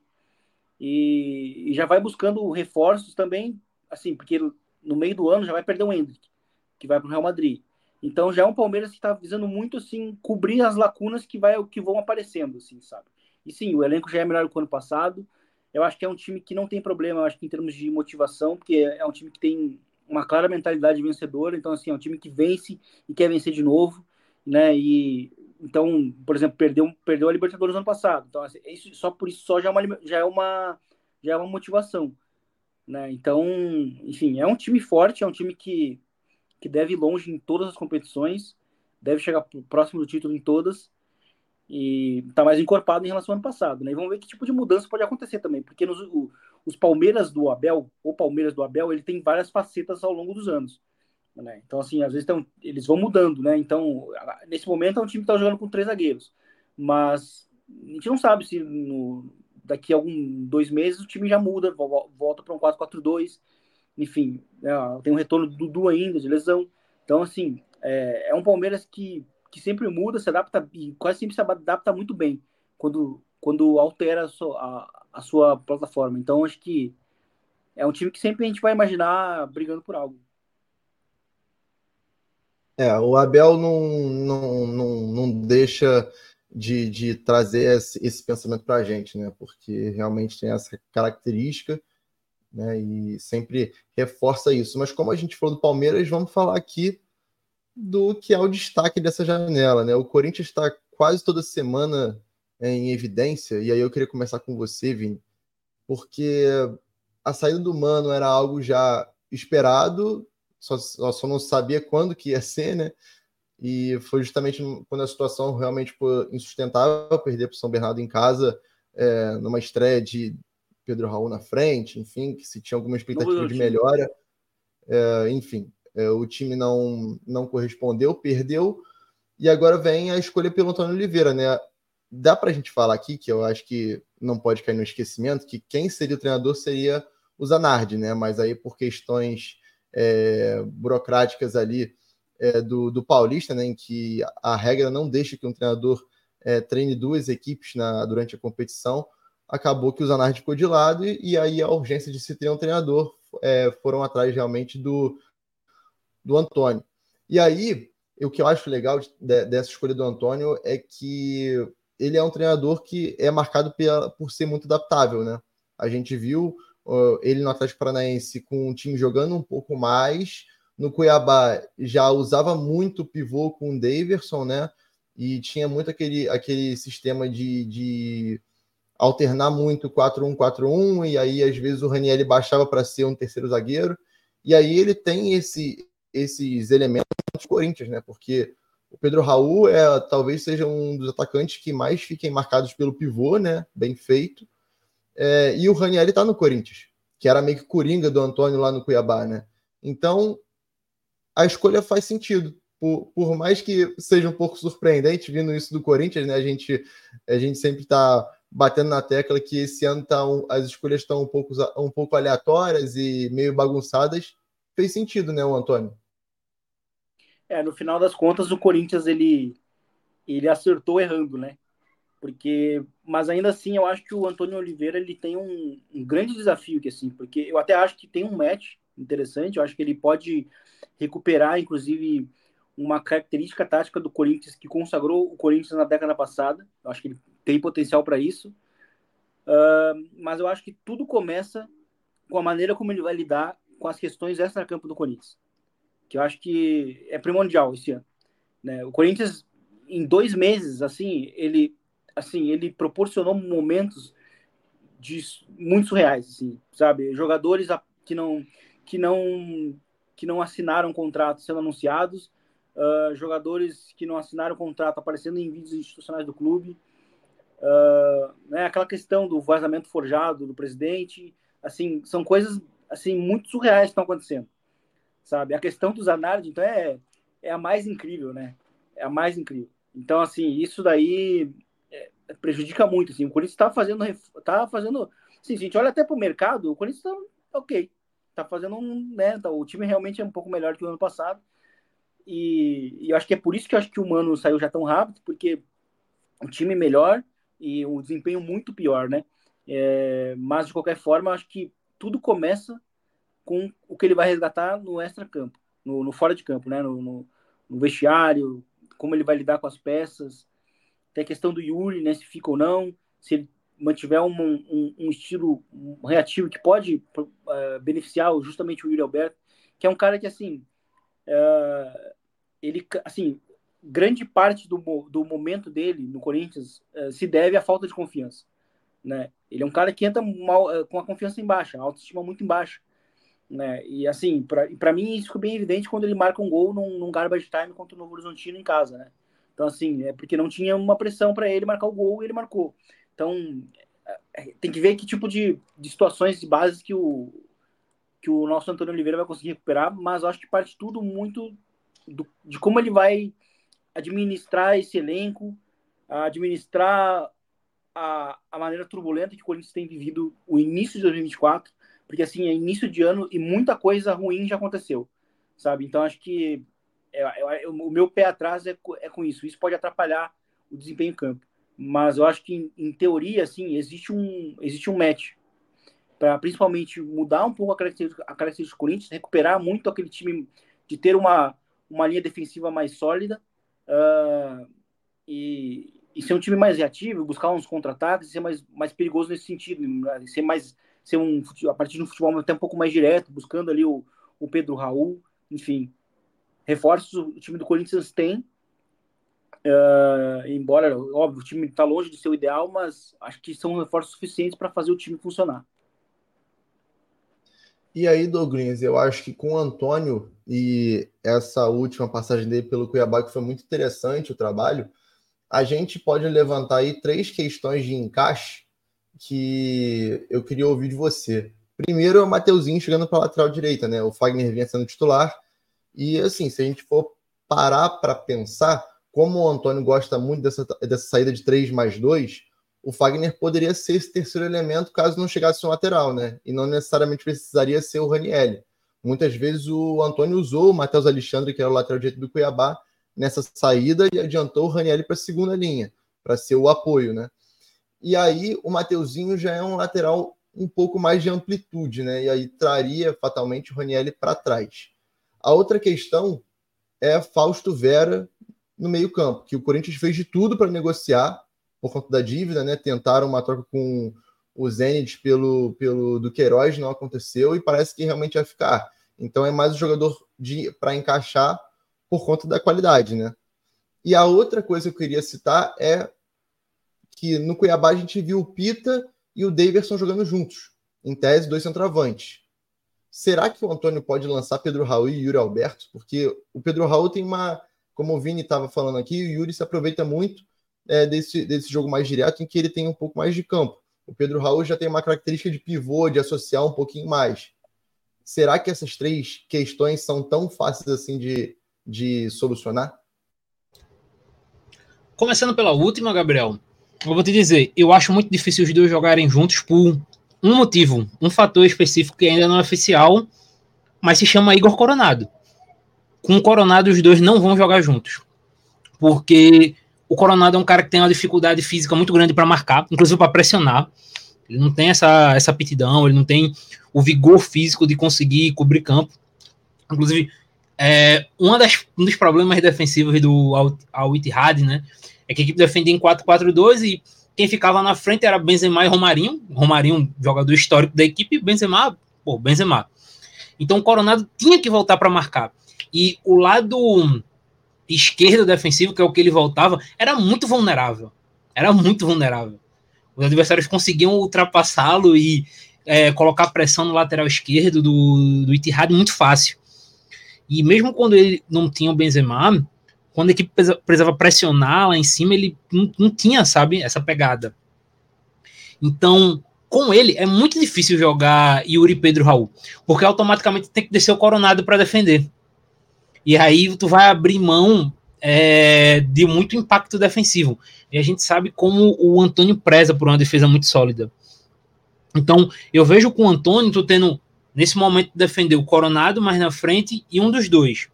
E, e já vai buscando reforços também, assim, porque no meio do ano já vai perder o Hendrick, que vai para o Real Madrid. Então já é um Palmeiras que está visando muito assim cobrir as lacunas que vai que vão aparecendo, assim, sabe? E sim, o elenco já é melhor que o ano passado. Eu acho que é um time que não tem problema, eu acho que em termos de motivação, porque é um time que tem uma clara mentalidade vencedora, então assim, é um time que vence e quer vencer de novo, né? E então, por exemplo, perdeu perdeu a Libertadores no ano passado. Então, assim, isso, só por isso só já é uma já é uma já é uma motivação. Né? Então, enfim, é um time forte, é um time que, que deve ir longe em todas as competições, deve chegar próximo do título em todas e está mais encorpado em relação ao ano passado. Né? E vamos ver que tipo de mudança pode acontecer também, porque nos, o, os Palmeiras do Abel, ou Palmeiras do Abel, ele tem várias facetas ao longo dos anos. Né? Então, assim, às vezes tão, eles vão mudando, né? Então, nesse momento é um time que está jogando com três zagueiros, mas a gente não sabe se no, daqui a algum dois meses o time já muda, volta para um 4-4-2, enfim, né, tem um retorno do Dudu ainda, de lesão. Então, assim, é, é, um Palmeiras que, que sempre muda, se adapta e quase sempre se adapta muito bem quando, quando altera a sua, a, a sua plataforma. Então, acho que é um time que sempre a gente vai imaginar brigando por algo. É, o Abel não, não, não, não deixa de, de trazer esse, esse pensamento para a gente, né? Porque realmente tem essa característica, né? E sempre reforça isso. Mas como a gente falou do Palmeiras, vamos falar aqui do que é o destaque dessa janela, né? O Corinthians está quase toda semana é, em evidência, e aí eu queria começar com você, Vini, porque a saída do Mano era algo já esperado, só, só não sabia quando que ia ser, né? e foi justamente quando a situação realmente foi insustentável, perder para o São Bernardo em casa, é, numa estreia de Pedro Raul na frente, enfim, que se tinha alguma expectativa de melhora, é, enfim, é, o time não, não correspondeu, perdeu, e agora vem a escolha pelo Antônio Oliveira, né? Dá para a gente falar aqui, que eu acho que não pode cair no esquecimento, que quem seria o treinador seria o Zanardi, né? Mas aí por questões é, burocráticas ali, é, do, do Paulista, né, em que a regra não deixa que um treinador é, treine duas equipes na, durante a competição, acabou que o Zanardi ficou de lado e, e aí a urgência de se ter um treinador é, foram atrás realmente do, do Antônio. E aí, o que eu acho legal de, dessa escolha do Antônio é que ele é um treinador que é marcado pela, por ser muito adaptável, né? A gente viu ele no Atlético Paranaense com o time jogando um pouco mais. No Cuiabá já usava muito pivô com o Daverson, né? E tinha muito aquele, aquele sistema de, de alternar muito 4-1-4-1, e aí às vezes o Raniel baixava para ser um terceiro zagueiro. E aí ele tem esse, esses elementos do Corinthians, né? Porque o Pedro Raul é talvez seja um dos atacantes que mais fiquem marcados pelo pivô, né? Bem feito. É, e o Raniel está no Corinthians, que era meio que coringa do Antônio lá no Cuiabá, né? Então a escolha faz sentido. Por, por mais que seja um pouco surpreendente vindo isso do Corinthians, né? A gente, a gente sempre está batendo na tecla que esse ano tá um, as escolhas estão um pouco, um pouco aleatórias e meio bagunçadas. Fez sentido, né, o Antônio? É, no final das contas, o Corinthians ele, ele acertou errando, né? Porque, mas ainda assim, eu acho que o Antônio Oliveira ele tem um, um grande desafio que assim, porque eu até acho que tem um match interessante. Eu acho que ele pode recuperar, inclusive, uma característica tática do Corinthians que consagrou o Corinthians na década passada. Eu acho que ele tem potencial para isso. Uh, mas eu acho que tudo começa com a maneira como ele vai lidar com as questões extra-campo do Corinthians, que eu acho que é primordial esse ano. Né? O Corinthians, em dois meses, assim, ele, assim, ele proporcionou momentos de muito surreais, assim, sabe? Jogadores que não, que não, que não assinaram contratos sendo anunciados, uh, jogadores que não assinaram contrato aparecendo em vídeos institucionais do clube, uh, né, aquela questão do vazamento forjado do presidente, assim, são coisas assim muito surreais que estão acontecendo, sabe? A questão dos análises, então, é, é a mais incrível, né? É a mais incrível. Então, assim, isso daí é, prejudica muito, assim. O Corinthians está fazendo, tá fazendo, assim, gente olha até para o mercado, o Corinthians está ok, está fazendo um, né? Tá, o time realmente é um pouco melhor que o ano passado. E, e eu acho que é por isso que eu acho que o Mano saiu já tão rápido, porque o time melhor e um desempenho muito pior, né? É, mas de qualquer forma, acho que tudo começa com o que ele vai resgatar no extra-campo, no, no, fora de campo, né? No, no, no, vestiário, como ele vai lidar com as peças. Tem a questão do Yuri, né? Se fica ou não, se ele mantiver um, um, um estilo reativo que pode uh, beneficiar justamente o Yuri Alberto, que é um cara que, assim, uh, ele, assim, grande parte do, do momento dele no Corinthians uh, se deve à falta de confiança. Né? Ele é um cara que entra mal, com a confiança em baixa, a autoestima muito em baixa. Né? E assim, para mim isso ficou bem evidente quando ele marca um gol num, num garbage time contra o Novo Horizontino em casa. Né? Então, assim, é porque não tinha uma pressão para ele marcar o gol e ele marcou. Então, é, tem que ver que tipo de, de situações de bases que o, que o nosso Antônio Oliveira vai conseguir recuperar, mas acho que parte tudo muito do, de como ele vai administrar esse elenco, administrar a, a maneira turbulenta que o Corinthians tem vivido o início de 2024, porque assim, é início de ano e muita coisa ruim já aconteceu, sabe? Então acho que é, é, é, o meu pé atrás é, é com isso. Isso pode atrapalhar o desempenho em campo, mas eu acho que em, em teoria assim existe um existe um match para principalmente mudar um pouco a característica, a característica do Corinthians, recuperar muito aquele time de ter uma uma linha defensiva mais sólida uh, e, e, ser um time mais reativo, buscar uns contra-ataques, ser mais, mais perigoso nesse sentido, né? ser mais ser um a partir de um futebol até um pouco mais direto, buscando ali o, o Pedro Raul, enfim, reforços o time do Corinthians tem. Uh, embora, óbvio, o time está longe de ser o ideal, mas acho que são reforços suficientes para fazer o time funcionar. E aí, Douglas, eu acho que com o Antônio e essa última passagem dele pelo Cuiabá, que foi muito interessante o trabalho, a gente pode levantar aí três questões de encaixe que eu queria ouvir de você. Primeiro é o Mateuzinho chegando para a lateral direita, né? O Fagner vinha sendo titular. E assim, se a gente for parar para pensar, como o Antônio gosta muito dessa, dessa saída de 3 mais 2, o Fagner poderia ser esse terceiro elemento caso não chegasse um lateral, né? E não necessariamente precisaria ser o Ranielli. Muitas vezes o Antônio usou o Matheus Alexandre, que era o lateral direito do Cuiabá, nessa saída e adiantou o Ranielli para a segunda linha, para ser o apoio, né? E aí o Mateuzinho já é um lateral um pouco mais de amplitude, né? E aí traria fatalmente o Ranielli para trás. A outra questão é Fausto Vera no meio-campo, que o Corinthians fez de tudo para negociar por conta da dívida, né? Tentaram uma troca com, o Zenit pelo, pelo Duqueiroz não aconteceu e parece que realmente vai ficar. Então é mais um jogador para encaixar por conta da qualidade, né? E a outra coisa que eu queria citar é que no Cuiabá a gente viu o Pita e o Daverson jogando juntos, em tese, dois centroavantes. Será que o Antônio pode lançar Pedro Raul e Yuri Alberto? Porque o Pedro Raul tem uma, como o Vini estava falando aqui, o Yuri se aproveita muito é, desse, desse jogo mais direto, em que ele tem um pouco mais de campo. O Pedro Raul já tem uma característica de pivô, de associar um pouquinho mais. Será que essas três questões são tão fáceis assim de, de solucionar? Começando pela última, Gabriel, eu vou te dizer, eu acho muito difícil os dois jogarem juntos por um motivo, um fator específico que ainda não é oficial, mas se chama Igor Coronado. Com o Coronado, os dois não vão jogar juntos. Porque o Coronado é um cara que tem uma dificuldade física muito grande para marcar, inclusive para pressionar. Ele não tem essa, essa aptidão, ele não tem o vigor físico de conseguir cobrir campo. Inclusive, é, uma das, um dos problemas defensivos do Al, Al Ittihad, né, é que a equipe defendia em 4-4-2 e quem ficava na frente era Benzema e Romarinho. Romarinho, jogador histórico da equipe, Benzema, pô, Benzema. Então o Coronado tinha que voltar para marcar. E o lado esquerdo defensivo, que é o que ele voltava, era muito vulnerável. Era muito vulnerável. Os adversários conseguiam ultrapassá-lo e é, colocar pressão no lateral esquerdo do, do Itihad muito fácil. E mesmo quando ele não tinha o Benzema, quando a equipe precisava pressionar lá em cima, ele não, não tinha, sabe, essa pegada. Então, com ele, é muito difícil jogar Yuri Pedro Raul, porque automaticamente tem que descer o Coronado para defender. E aí tu vai abrir mão é, de muito impacto defensivo. E a gente sabe como o Antônio preza por uma defesa muito sólida. Então, eu vejo com o Antônio tu tendo, nesse momento, defender o Coronado mais na frente e um dos dois.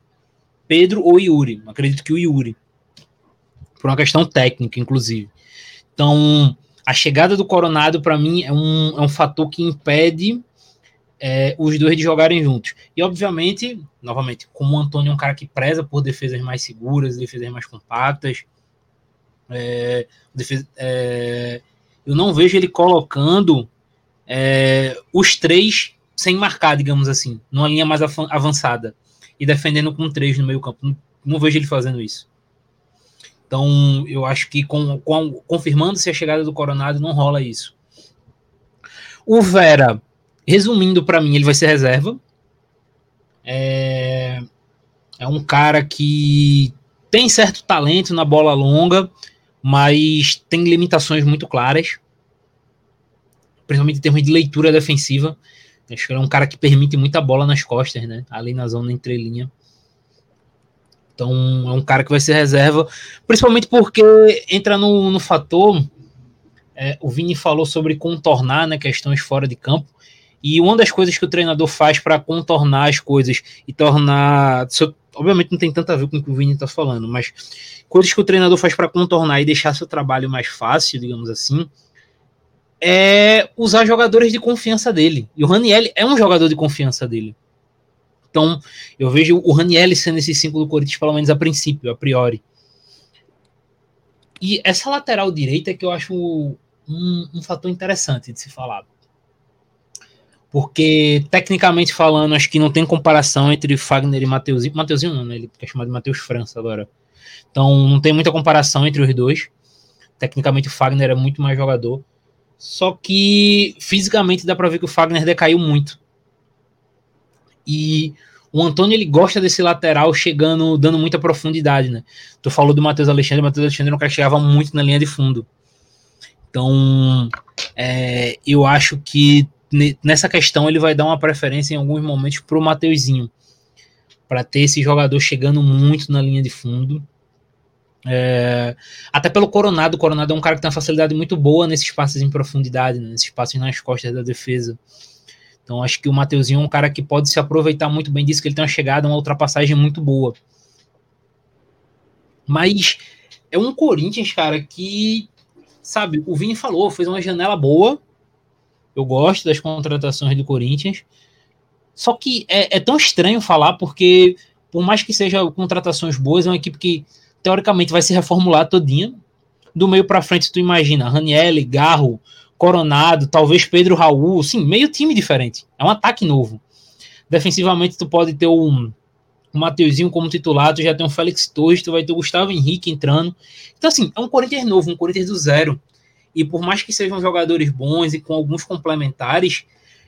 Pedro ou Yuri. Acredito que o Yuri. Por uma questão técnica, inclusive. Então, a chegada do Coronado, para mim, é um, é um fator que impede é, os dois de jogarem juntos. E, obviamente, novamente, como o Antônio é um cara que preza por defesas mais seguras, defesas mais compactas, é, defesa, é, eu não vejo ele colocando é, os três sem marcar, digamos assim, numa linha mais avançada e defendendo com três no meio campo. Não, não vejo ele fazendo isso. Então, eu acho que com, com confirmando-se a chegada do Coronado, não rola isso. O Vera, resumindo para mim, ele vai ser reserva. É, é um cara que tem certo talento na bola longa, mas tem limitações muito claras, principalmente em termos de leitura defensiva. Acho que ele é um cara que permite muita bola nas costas, né? Ali na zona entrelinha. Então é um cara que vai ser reserva, principalmente porque entra no, no fator. É, o Vini falou sobre contornar né, questões fora de campo. E uma das coisas que o treinador faz para contornar as coisas e tornar. Obviamente não tem tanto a ver com o que o Vini está falando, mas coisas que o treinador faz para contornar e deixar seu trabalho mais fácil, digamos assim, é usar jogadores de confiança dele. E o Raniel é um jogador de confiança dele. Então, eu vejo o Raniel sendo esse 5 do Corinthians, pelo menos a princípio, a priori. E essa lateral direita é que eu acho um, um fator interessante de se falar. Porque, tecnicamente falando, acho que não tem comparação entre Fagner e Mateuzinho. Mateuzinho não, né? Ele é chamado de Matheus França agora. Então, não tem muita comparação entre os dois. Tecnicamente, o Fagner é muito mais jogador. Só que fisicamente dá para ver que o Fagner decaiu muito. E o Antônio ele gosta desse lateral chegando, dando muita profundidade, né? Tu falou do Matheus Alexandre, o Matheus Alexandre é cara que chegava muito na linha de fundo. Então, é, eu acho que nessa questão ele vai dar uma preferência em alguns momentos pro Mateuzinho, para ter esse jogador chegando muito na linha de fundo é, até pelo Coronado, o Coronado é um cara que tem uma facilidade muito boa nesses passes em profundidade, né, nesses passes nas costas da defesa. Então acho que o Mateuzinho é um cara que pode se aproveitar muito bem disso, que ele tem uma chegada, uma ultrapassagem muito boa. Mas é um Corinthians, cara, que, sabe, o Vini falou, fez uma janela boa. Eu gosto das contratações do Corinthians. Só que é, é tão estranho falar, porque por mais que sejam contratações boas, é uma equipe que teoricamente vai se reformular todinha. Do meio para frente, tu imagina Raniel, Garro, Coronado, talvez Pedro Raul, sim, meio time diferente. É um ataque novo. Defensivamente, tu pode ter um, um Mateuzinho como titular, tu já tem um Félix Torres, tu vai ter o Gustavo Henrique entrando. Então, assim, é um Corinthians novo, um Corinthians do zero. E por mais que sejam jogadores bons e com alguns complementares,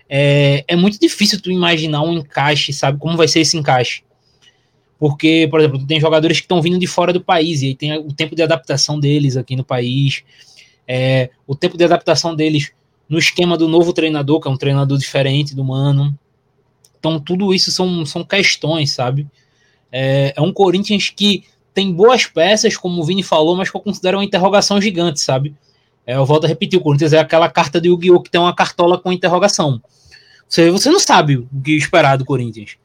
é, é muito difícil tu imaginar um encaixe, sabe? Como vai ser esse encaixe. Porque, por exemplo, tem jogadores que estão vindo de fora do país, e aí tem o tempo de adaptação deles aqui no país é, o tempo de adaptação deles no esquema do novo treinador, que é um treinador diferente do Mano. Então, tudo isso são, são questões, sabe? É, é um Corinthians que tem boas peças, como o Vini falou, mas que eu considero uma interrogação gigante, sabe? É, eu volto a repetir, o Corinthians é aquela carta do Yu-Gi-Oh! que tem uma cartola com interrogação. Você, você não sabe o que esperar do Corinthians.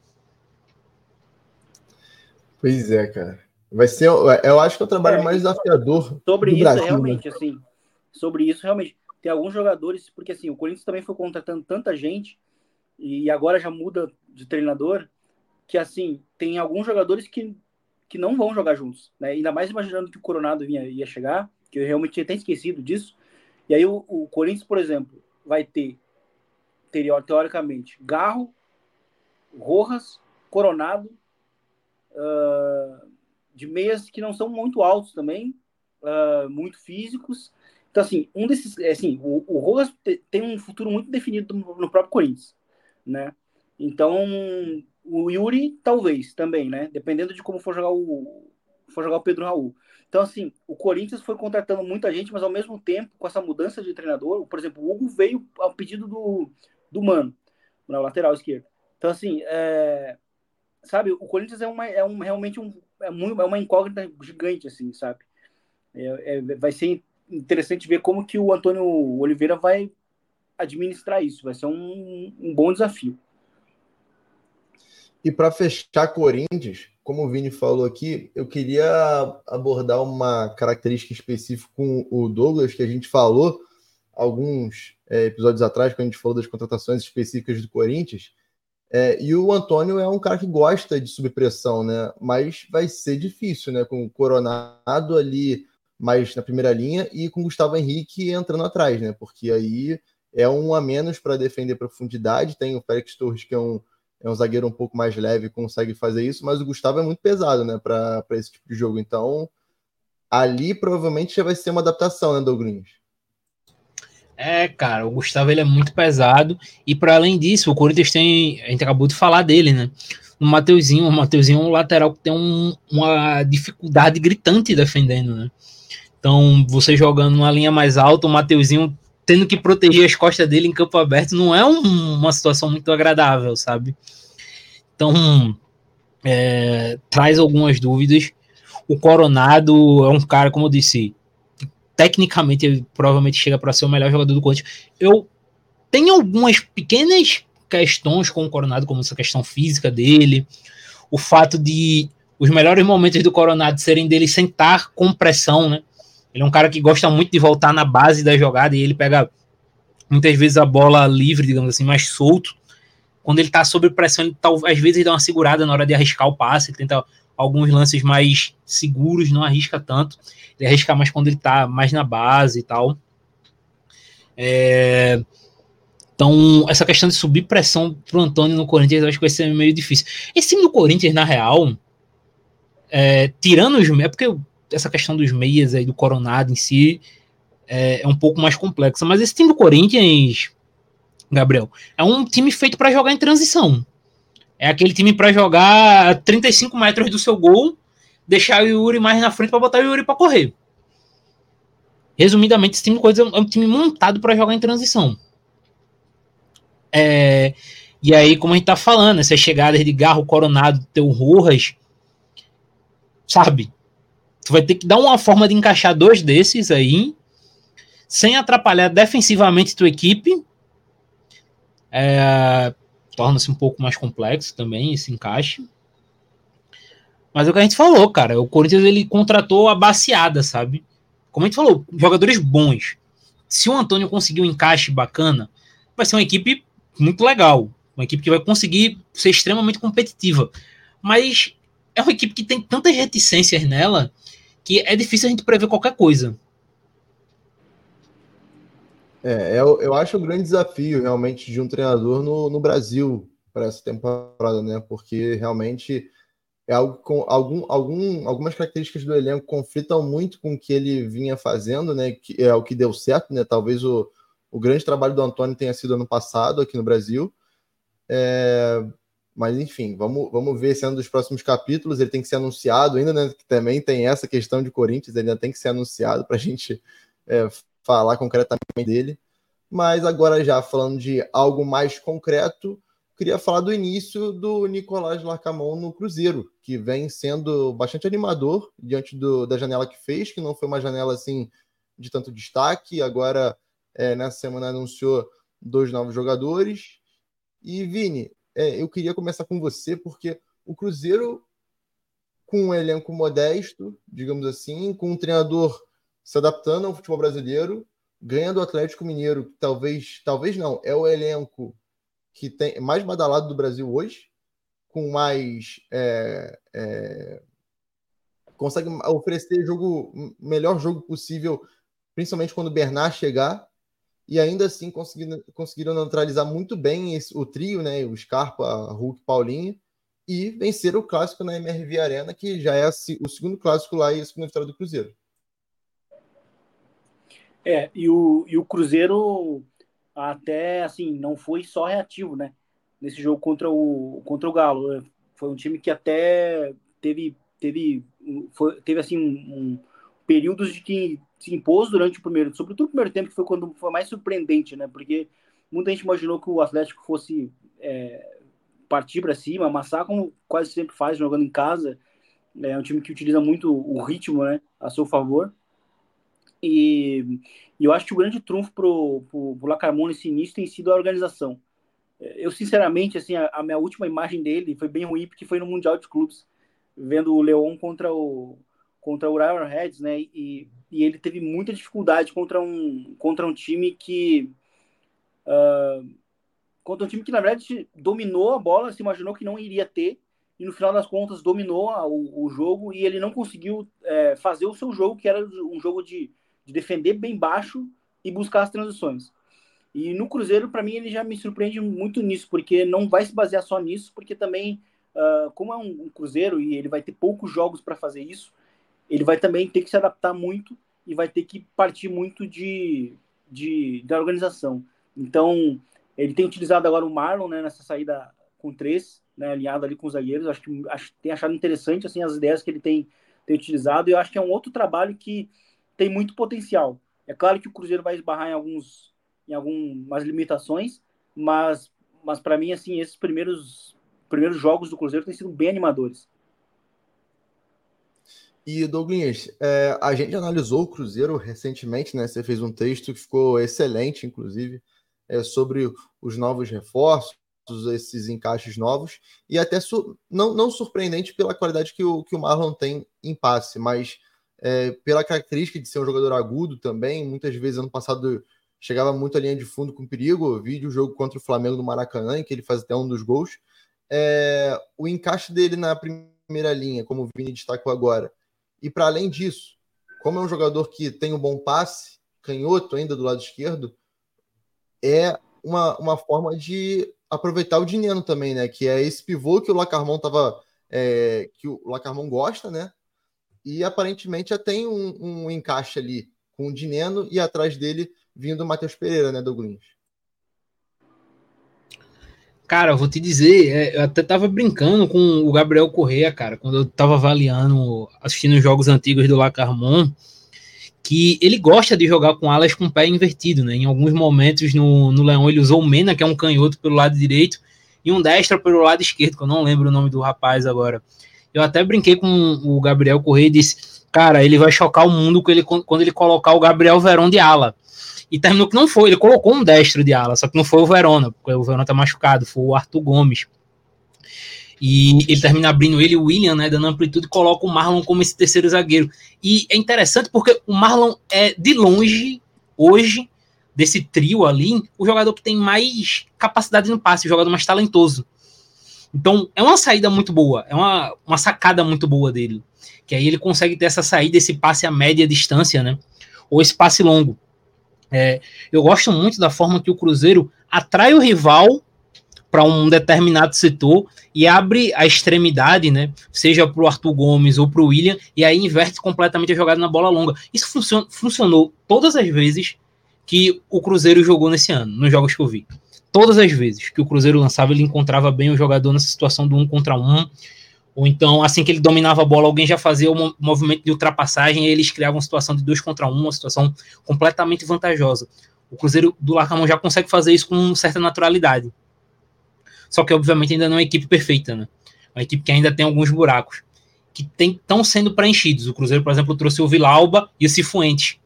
Pois é, cara. Vai ser, eu acho que é o trabalho é, mais desafiador. Sobre isso, Brasil, realmente, né? assim, sobre isso, realmente. Tem alguns jogadores, porque assim, o Corinthians também foi contratando tanta gente, e agora já muda de treinador, que assim, tem alguns jogadores que, que não vão jogar juntos, né? Ainda mais imaginando que o Coronado vinha, ia chegar, que eu realmente tinha até esquecido disso. E aí o, o Corinthians, por exemplo, vai ter, teoricamente, Garro, Rojas, Coronado, uh, de meias que não são muito altos também, uh, muito físicos, então, assim, um desses. É, assim, o, o Rojas tem um futuro muito definido no próprio Corinthians, né? Então, o Yuri, talvez, também, né? Dependendo de como for jogar o, for jogar o Pedro Raul. Então, assim, o Corinthians foi contratando muita gente, mas ao mesmo tempo, com essa mudança de treinador, por exemplo, o Hugo veio ao pedido do, do Mano, na lateral esquerda. Então, assim, é, sabe, o Corinthians é, uma, é um, realmente um, é, muito, é uma incógnita gigante, assim, sabe? É, é, vai ser interessante ver como que o Antônio Oliveira vai administrar isso. Vai ser um, um bom desafio. E para fechar Corinthians, como o Vini falou aqui, eu queria abordar uma característica específica com o Douglas, que a gente falou alguns é, episódios atrás, quando a gente falou das contratações específicas do Corinthians. É, e o Antônio é um cara que gosta de subpressão, né? Mas vai ser difícil, né? Com o Coronado ali mais na primeira linha e com Gustavo Henrique entrando atrás, né? Porque aí é um a menos para defender profundidade. Tem o Félix Torres, que é um, é um zagueiro um pouco mais leve, consegue fazer isso, mas o Gustavo é muito pesado, né? Para esse tipo de jogo. Então, ali provavelmente já vai ser uma adaptação, né, Douglas? É, cara, o Gustavo ele é muito pesado e para além disso, o Corinthians tem, a gente acabou de falar dele, né? O Mateuzinho, o Mateuzinho é um lateral que tem um, uma dificuldade gritante defendendo, né? Então, você jogando numa linha mais alta, o Mateuzinho tendo que proteger as costas dele em campo aberto não é um, uma situação muito agradável, sabe? Então, é, traz algumas dúvidas. O Coronado é um cara, como eu disse, tecnicamente ele provavelmente chega para ser o melhor jogador do Corinthians. Eu tenho algumas pequenas questões com o Coronado, como essa questão física dele, o fato de os melhores momentos do Coronado serem dele sentar com pressão, né? Ele é um cara que gosta muito de voltar na base da jogada e ele pega muitas vezes a bola livre, digamos assim, mais solto. Quando ele tá sob pressão, ele tá, às vezes dá uma segurada na hora de arriscar o passe, ele tenta alguns lances mais seguros, não arrisca tanto. Ele arrisca mais quando ele tá mais na base e tal. É... Então, essa questão de subir pressão pro Antônio no Corinthians, eu acho que vai ser meio difícil. Esse time do Corinthians, na real, é, tirando os. É porque essa questão dos meias aí, do Coronado em si, é, é um pouco mais complexa. Mas esse time do Corinthians, Gabriel, é um time feito para jogar em transição. É aquele time para jogar a 35 metros do seu gol, deixar o Yuri mais na frente para botar o Yuri para correr. Resumidamente, esse time do Corinthians é um time montado para jogar em transição. É, e aí, como a gente tá falando, essas chegadas de Garro, Coronado, Teu Rojas, sabe? Tu vai ter que dar uma forma de encaixar dois desses aí, sem atrapalhar defensivamente tua equipe. É, Torna-se um pouco mais complexo também esse encaixe. Mas é o que a gente falou, cara. O Corinthians ele contratou a baseada, sabe? Como a gente falou, jogadores bons. Se o Antônio conseguir um encaixe bacana, vai ser uma equipe muito legal. Uma equipe que vai conseguir ser extremamente competitiva. Mas é uma equipe que tem tantas reticências nela que é difícil a gente prever qualquer coisa. É, eu, eu acho um grande desafio realmente de um treinador no, no Brasil para essa temporada, né? Porque realmente é algo com algum, algum, algumas características do elenco conflitam muito com o que ele vinha fazendo, né? Que é o que deu certo, né? Talvez o, o grande trabalho do Antônio tenha sido ano passado aqui no Brasil. É, mas enfim, vamos, vamos ver é dos próximos capítulos. Ele tem que ser anunciado ainda, né? Que também tem essa questão de Corinthians, ele ainda tem que ser anunciado para a gente é, falar concretamente dele. Mas agora, já falando de algo mais concreto, queria falar do início do Nicolás Larcamon no Cruzeiro, que vem sendo bastante animador diante do, da janela que fez, que não foi uma janela assim de tanto destaque. Agora, é, nessa semana, anunciou dois novos jogadores. E, Vini, é, eu queria começar com você, porque o Cruzeiro, com um elenco modesto, digamos assim, com um treinador se adaptando ao futebol brasileiro, ganha do Atlético Mineiro, que talvez, talvez não, é o elenco que tem mais badalado do Brasil hoje, com mais. É, é, consegue oferecer jogo, melhor jogo possível, principalmente quando o Bernard chegar e ainda assim conseguiram, conseguiram neutralizar muito bem esse, o trio, né? O Scarpa, Hulk, Paulinho, e vencer o clássico na MRV Arena, que já é o segundo clássico lá e a segunda vitória do Cruzeiro. É, e o, e o Cruzeiro até assim não foi só reativo, né? Nesse jogo contra o contra o Galo, foi um time que até teve teve foi, teve assim um, períodos de que se impôs durante o primeiro, sobretudo o primeiro tempo, que foi quando foi mais surpreendente, né? Porque muita gente imaginou que o Atlético fosse é, partir para cima, amassar, como quase sempre faz jogando em casa. É um time que utiliza muito o ritmo, né, a seu favor. E, e eu acho que o grande trunfo pro, pro, pro nesse início tem sido a organização. Eu, sinceramente, assim, a, a minha última imagem dele foi bem ruim, porque foi no Mundial de Clubes, vendo o Leão contra o, contra o Reds, né? E, e ele teve muita dificuldade contra um, contra um time que. Uh, contra um time que, na verdade, dominou a bola, se imaginou que não iria ter, e no final das contas dominou a, o, o, jogo e ele não conseguiu é, fazer o seu jogo, que era um jogo de, de defender bem baixo e buscar as transições. E no Cruzeiro, para mim, ele já me surpreende muito nisso, porque não vai se basear só nisso, porque também, uh, como é um, um, Cruzeiro e ele vai ter poucos jogos para fazer isso, ele vai também ter que se adaptar muito e vai ter que partir muito de, de da organização. Então, ele tem utilizado agora o Marlon né, nessa saída com três, né, alinhado ali com os zagueiros. Acho que acho, tem achado interessante assim as ideias que ele tem, tem utilizado. E eu acho que é um outro trabalho que tem muito potencial. É claro que o Cruzeiro vai esbarrar em alguns em algumas limitações, mas mas para mim assim esses primeiros primeiros jogos do Cruzeiro têm sido bem animadores. E Douglas, é, a gente analisou o Cruzeiro recentemente, né? Você fez um texto que ficou excelente, inclusive, é, sobre os novos reforços, esses encaixes novos, e até não, não surpreendente pela qualidade que o, que o Marlon tem em passe, mas é, pela característica de ser um jogador agudo também. Muitas vezes, ano passado, chegava muito à linha de fundo com perigo. Eu vi o jogo contra o Flamengo no Maracanã, em que ele faz até um dos gols. É, o encaixe dele na primeira linha, como o Vini destacou agora, e para além disso, como é um jogador que tem um bom passe, canhoto ainda do lado esquerdo, é uma, uma forma de aproveitar o dinheiro também, né? Que é esse pivô que o Lacarmon tava. É, que o Lacarmon gosta, né? E aparentemente já tem um, um encaixe ali com o Dineno e atrás dele vindo o Matheus Pereira, né, Douglas? Cara, eu vou te dizer, é, eu até tava brincando com o Gabriel Correa, cara, quando eu tava avaliando, assistindo os jogos antigos do Lacarmon, que ele gosta de jogar com alas com pé invertido, né? Em alguns momentos no, no Leão ele usou o Mena, que é um canhoto pelo lado direito, e um destro pelo lado esquerdo, que eu não lembro o nome do rapaz agora. Eu até brinquei com o Gabriel Correa e disse, cara, ele vai chocar o mundo quando ele, colocar o Gabriel Verão de ala. E terminou que não foi. Ele colocou um destro de ala, só que não foi o Verona, porque o Verona tá machucado, foi o Arthur Gomes. E ele termina abrindo ele, o William, né, dando amplitude, e coloca o Marlon como esse terceiro zagueiro. E é interessante porque o Marlon é, de longe, hoje, desse trio ali, o jogador que tem mais capacidade no passe, o jogador mais talentoso. Então, é uma saída muito boa, é uma, uma sacada muito boa dele. Que aí ele consegue ter essa saída, esse passe a média distância, né? Ou esse passe longo. É, eu gosto muito da forma que o Cruzeiro atrai o rival para um determinado setor e abre a extremidade, né? Seja para o Arthur Gomes ou para o William, e aí inverte completamente a jogada na bola longa. Isso funcion funcionou todas as vezes que o Cruzeiro jogou nesse ano, nos jogos que eu vi. Todas as vezes que o Cruzeiro lançava, ele encontrava bem o jogador nessa situação do um contra um. Ou então, assim que ele dominava a bola, alguém já fazia o movimento de ultrapassagem e eles criavam uma situação de dois contra um, uma situação completamente vantajosa. O Cruzeiro do Larcamão já consegue fazer isso com certa naturalidade. Só que, obviamente, ainda não é uma equipe perfeita, né? Uma equipe que ainda tem alguns buracos que estão sendo preenchidos. O Cruzeiro, por exemplo, trouxe o Vilauba e o Cifuentes.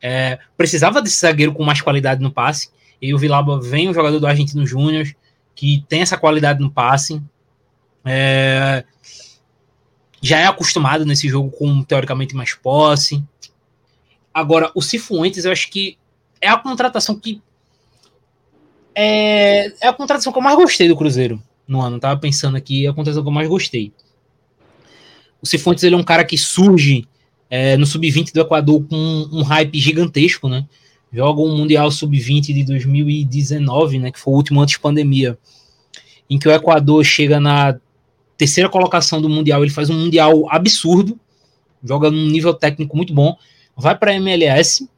É, precisava desse zagueiro com mais qualidade no passe. E o Vilauba vem um jogador do Argentino Júnior que tem essa qualidade no passe. É, já é acostumado nesse jogo com teoricamente mais posse. Agora, o Cifuentes, eu acho que é a contratação que é, é a contratação que eu mais gostei do Cruzeiro no ano. Tava pensando aqui, é a contratação que eu mais gostei. O Cifuentes ele é um cara que surge é, no sub-20 do Equador com um, um, hype gigantesco, né? Joga um Mundial sub-20 de 2019, né? Que foi o último antes pandemia, em que o Equador chega na terceira colocação do Mundial. Ele faz um Mundial absurdo, joga num nível técnico muito bom, vai para a MLS,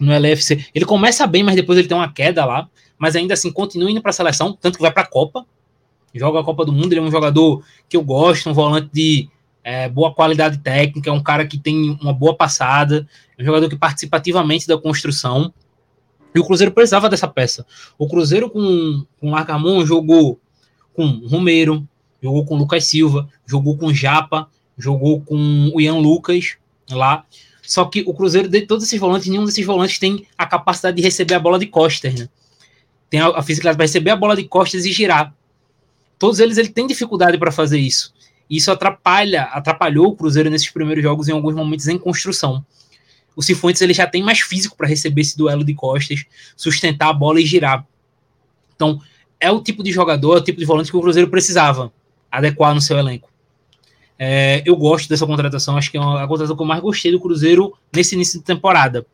no LFC. Ele começa bem, mas depois ele tem uma queda lá mas ainda assim continua indo para a seleção, tanto que vai para a Copa, joga a Copa do Mundo. Ele é um jogador que eu gosto, um volante de é, boa qualidade técnica, é um cara que tem uma boa passada, é um jogador que participa ativamente da construção. E o Cruzeiro precisava dessa peça. O Cruzeiro com, com o Arcamon jogou com Romero, jogou com Lucas Silva, jogou com Japa, jogou com o Ian Lucas lá. Só que o Cruzeiro, de todos esses volantes, nenhum desses volantes tem a capacidade de receber a bola de costas, né? tem a, a fisicalidade para receber a bola de costas e girar. Todos eles ele tem dificuldade para fazer isso. E isso atrapalha, atrapalhou o Cruzeiro nesses primeiros jogos em alguns momentos em construção. O Cifuentes ele já tem mais físico para receber esse duelo de costas, sustentar a bola e girar. Então, é o tipo de jogador, é o tipo de volante que o Cruzeiro precisava adequar no seu elenco. É, eu gosto dessa contratação, acho que é a contratação que eu mais gostei do Cruzeiro nesse início de temporada.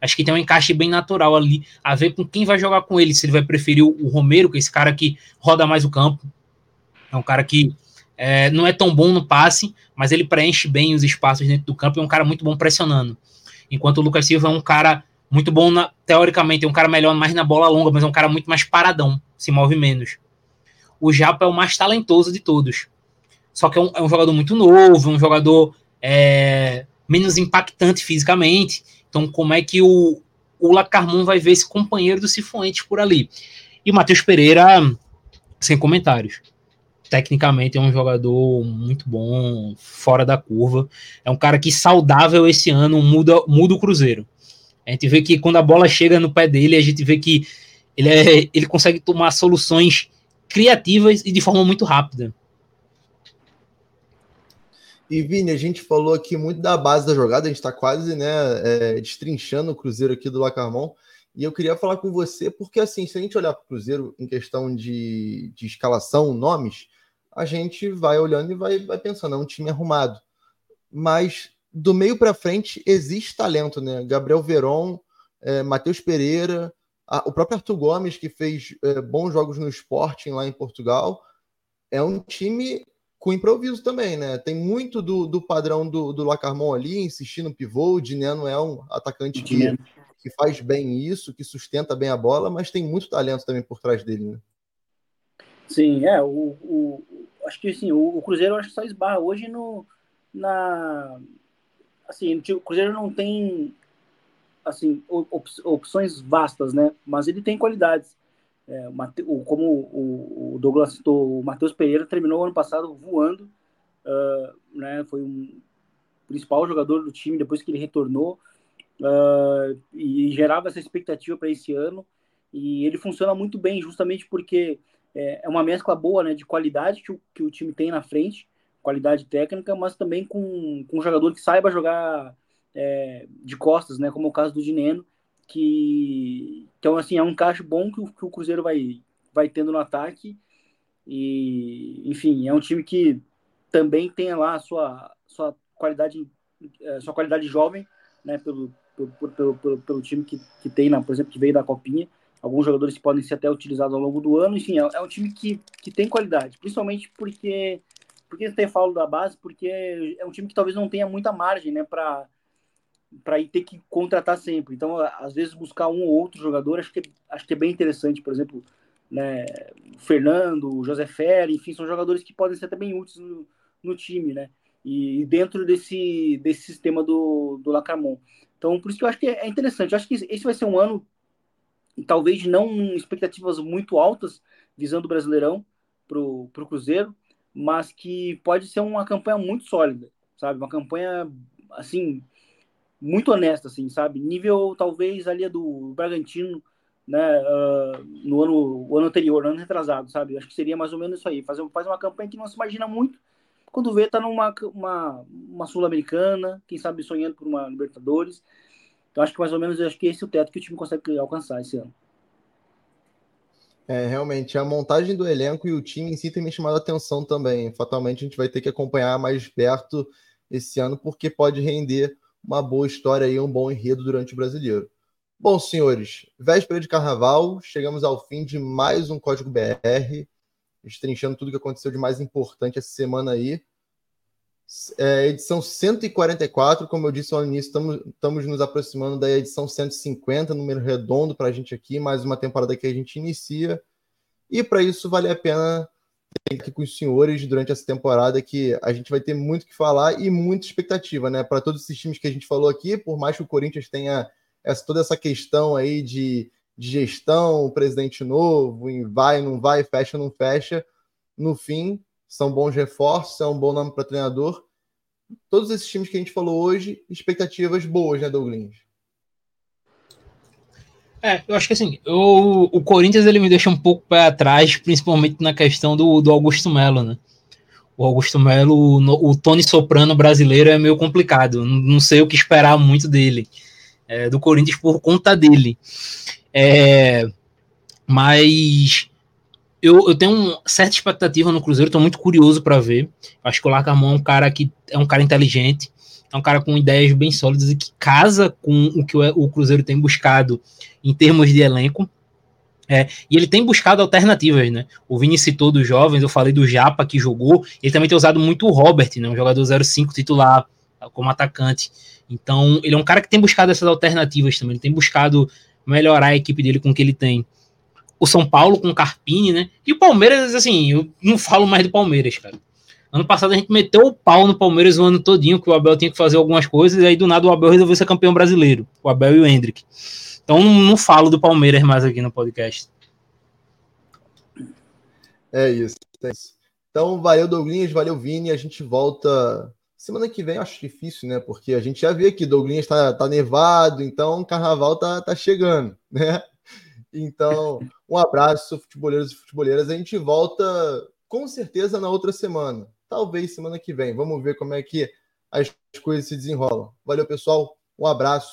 Acho que tem um encaixe bem natural ali, a ver com quem vai jogar com ele. Se ele vai preferir o Romero, que é esse cara que roda mais o campo. É um cara que é, não é tão bom no passe, mas ele preenche bem os espaços dentro do campo e é um cara muito bom pressionando. Enquanto o Lucas Silva é um cara muito bom, na, teoricamente, é um cara melhor mais na bola longa, mas é um cara muito mais paradão, se move menos. O Japa é o mais talentoso de todos. Só que é um, é um jogador muito novo, um jogador é, menos impactante fisicamente. Então, como é que o, o Lacarmon vai ver esse companheiro do Cifuentes por ali? E o Matheus Pereira, sem comentários. Tecnicamente é um jogador muito bom, fora da curva. É um cara que saudável esse ano muda, muda o Cruzeiro. A gente vê que quando a bola chega no pé dele, a gente vê que ele, é, ele consegue tomar soluções criativas e de forma muito rápida. E Vini, a gente falou aqui muito da base da jogada, a gente está quase né, é, destrinchando o Cruzeiro aqui do Lacarmon. E eu queria falar com você, porque assim, se a gente olhar para o Cruzeiro em questão de, de escalação, nomes, a gente vai olhando e vai, vai pensando, é um time arrumado. Mas do meio para frente existe talento, né? Gabriel Veron, é, Matheus Pereira, a, o próprio Arthur Gomes, que fez é, bons jogos no Sporting lá em Portugal. É um time com improviso também, né? Tem muito do, do padrão do, do Lacarmon ali, insistindo no pivô. O Dineno é um atacante que, que faz bem isso, que sustenta bem a bola, mas tem muito talento também por trás dele, né? Sim, é. O, o, acho que assim, o, o Cruzeiro acho que só esbarra hoje no, na. Assim, o Cruzeiro não tem assim, op, opções vastas, né? Mas ele tem qualidades. É, o, como o, o, Douglas citou, o Matheus Pereira terminou ano passado voando, uh, né, foi um principal jogador do time depois que ele retornou uh, e gerava essa expectativa para esse ano. E ele funciona muito bem, justamente porque é, é uma mescla boa né, de qualidade que o, que o time tem na frente, qualidade técnica, mas também com, com um jogador que saiba jogar é, de costas, né, como é o caso do Dineno, que então assim é um caixa bom que o, que o Cruzeiro vai vai tendo no ataque e enfim é um time que também tem lá a sua sua qualidade é, sua qualidade jovem né pelo pelo, pelo, pelo time que, que tem, na, por exemplo, que veio da Copinha. Alguns jogadores podem ser até utilizados ao longo do ano. Enfim, é, é um time que, que tem qualidade, principalmente porque. Porque tem falo da base, porque é um time que talvez não tenha muita margem, né, para para ter que contratar sempre. Então, às vezes buscar um ou outro jogador, acho que acho que é bem interessante, por exemplo, né, o Fernando, o José Ferre, enfim, são jogadores que podem ser também úteis no, no time, né? E dentro desse, desse sistema do, do Lacramon. Então, por isso que eu acho que é interessante. Eu acho que esse vai ser um ano, talvez não expectativas muito altas, visando o Brasileirão para o Cruzeiro, mas que pode ser uma campanha muito sólida, sabe? Uma campanha, assim, muito honesta, assim, sabe? Nível, talvez, ali do Bragantino, né, uh, no ano, ano anterior, ano retrasado, sabe? Acho que seria mais ou menos isso aí. Fazer, fazer uma campanha que não se imagina muito, quando vê, tá numa uma, uma Sul-Americana, quem sabe sonhando por uma Libertadores. Então acho que mais ou menos acho que esse é o teto que o time consegue alcançar esse ano. É, realmente, a montagem do elenco e o time em si tem me chamado a atenção também. Fatalmente a gente vai ter que acompanhar mais perto esse ano, porque pode render uma boa história e um bom enredo durante o brasileiro. Bom, senhores, véspera de carnaval, chegamos ao fim de mais um Código BR destrinchando tudo que aconteceu de mais importante essa semana aí. É, edição 144, como eu disse ao início, estamos, nos aproximando da edição 150, número redondo para a gente aqui, mais uma temporada que a gente inicia. E para isso vale a pena ter aqui com os senhores durante essa temporada que a gente vai ter muito que falar e muita expectativa, né? Para todos esses times que a gente falou aqui, por mais que o Corinthians tenha essa, toda essa questão aí de de gestão, presidente novo, vai, não vai, fecha, não fecha. No fim, são bons reforços, é um bom nome para treinador. Todos esses times que a gente falou hoje, expectativas boas, né, Douglas? É, eu acho que assim, eu, o Corinthians ele me deixa um pouco para trás, principalmente na questão do, do Augusto Melo, né? O Augusto Melo, o, Tony Soprano brasileiro é meio complicado, não, não sei o que esperar muito dele, é, do Corinthians por conta dele. É, mas eu, eu tenho uma certa expectativa no Cruzeiro, estou muito curioso para ver. Acho que o Lacamon é um cara que é um cara inteligente, é um cara com ideias bem sólidas e que casa com o que o, Cruzeiro tem buscado em termos de elenco. É, e ele tem buscado alternativas, né? O Vini citou dos jovens, eu falei do Japa que jogou, ele também tem usado muito o Robert, né? Um jogador 05 titular como atacante. Então, ele é um cara que tem buscado essas alternativas também, ele tem buscado melhorar a equipe dele com o que ele tem. O São Paulo com o Carpini, né? E o Palmeiras, assim, eu não falo mais do Palmeiras, cara. Ano passado a gente meteu o pau no Palmeiras o ano todinho, que o Abel tinha que fazer algumas coisas, e aí do nada o Abel resolveu ser campeão brasileiro. O Abel e o Hendrick. Então não, falo do Palmeiras mais aqui no podcast. É isso, é isso. Então, valeu, Douglas, valeu, Vini. A gente volta Semana que vem acho difícil, né? Porque a gente já vê que Douglas está tá nevado, então o carnaval tá, tá chegando, né? Então, um abraço, futeboleiros e futeboleiras. A gente volta com certeza na outra semana. Talvez semana que vem. Vamos ver como é que as coisas se desenrolam. Valeu, pessoal. Um abraço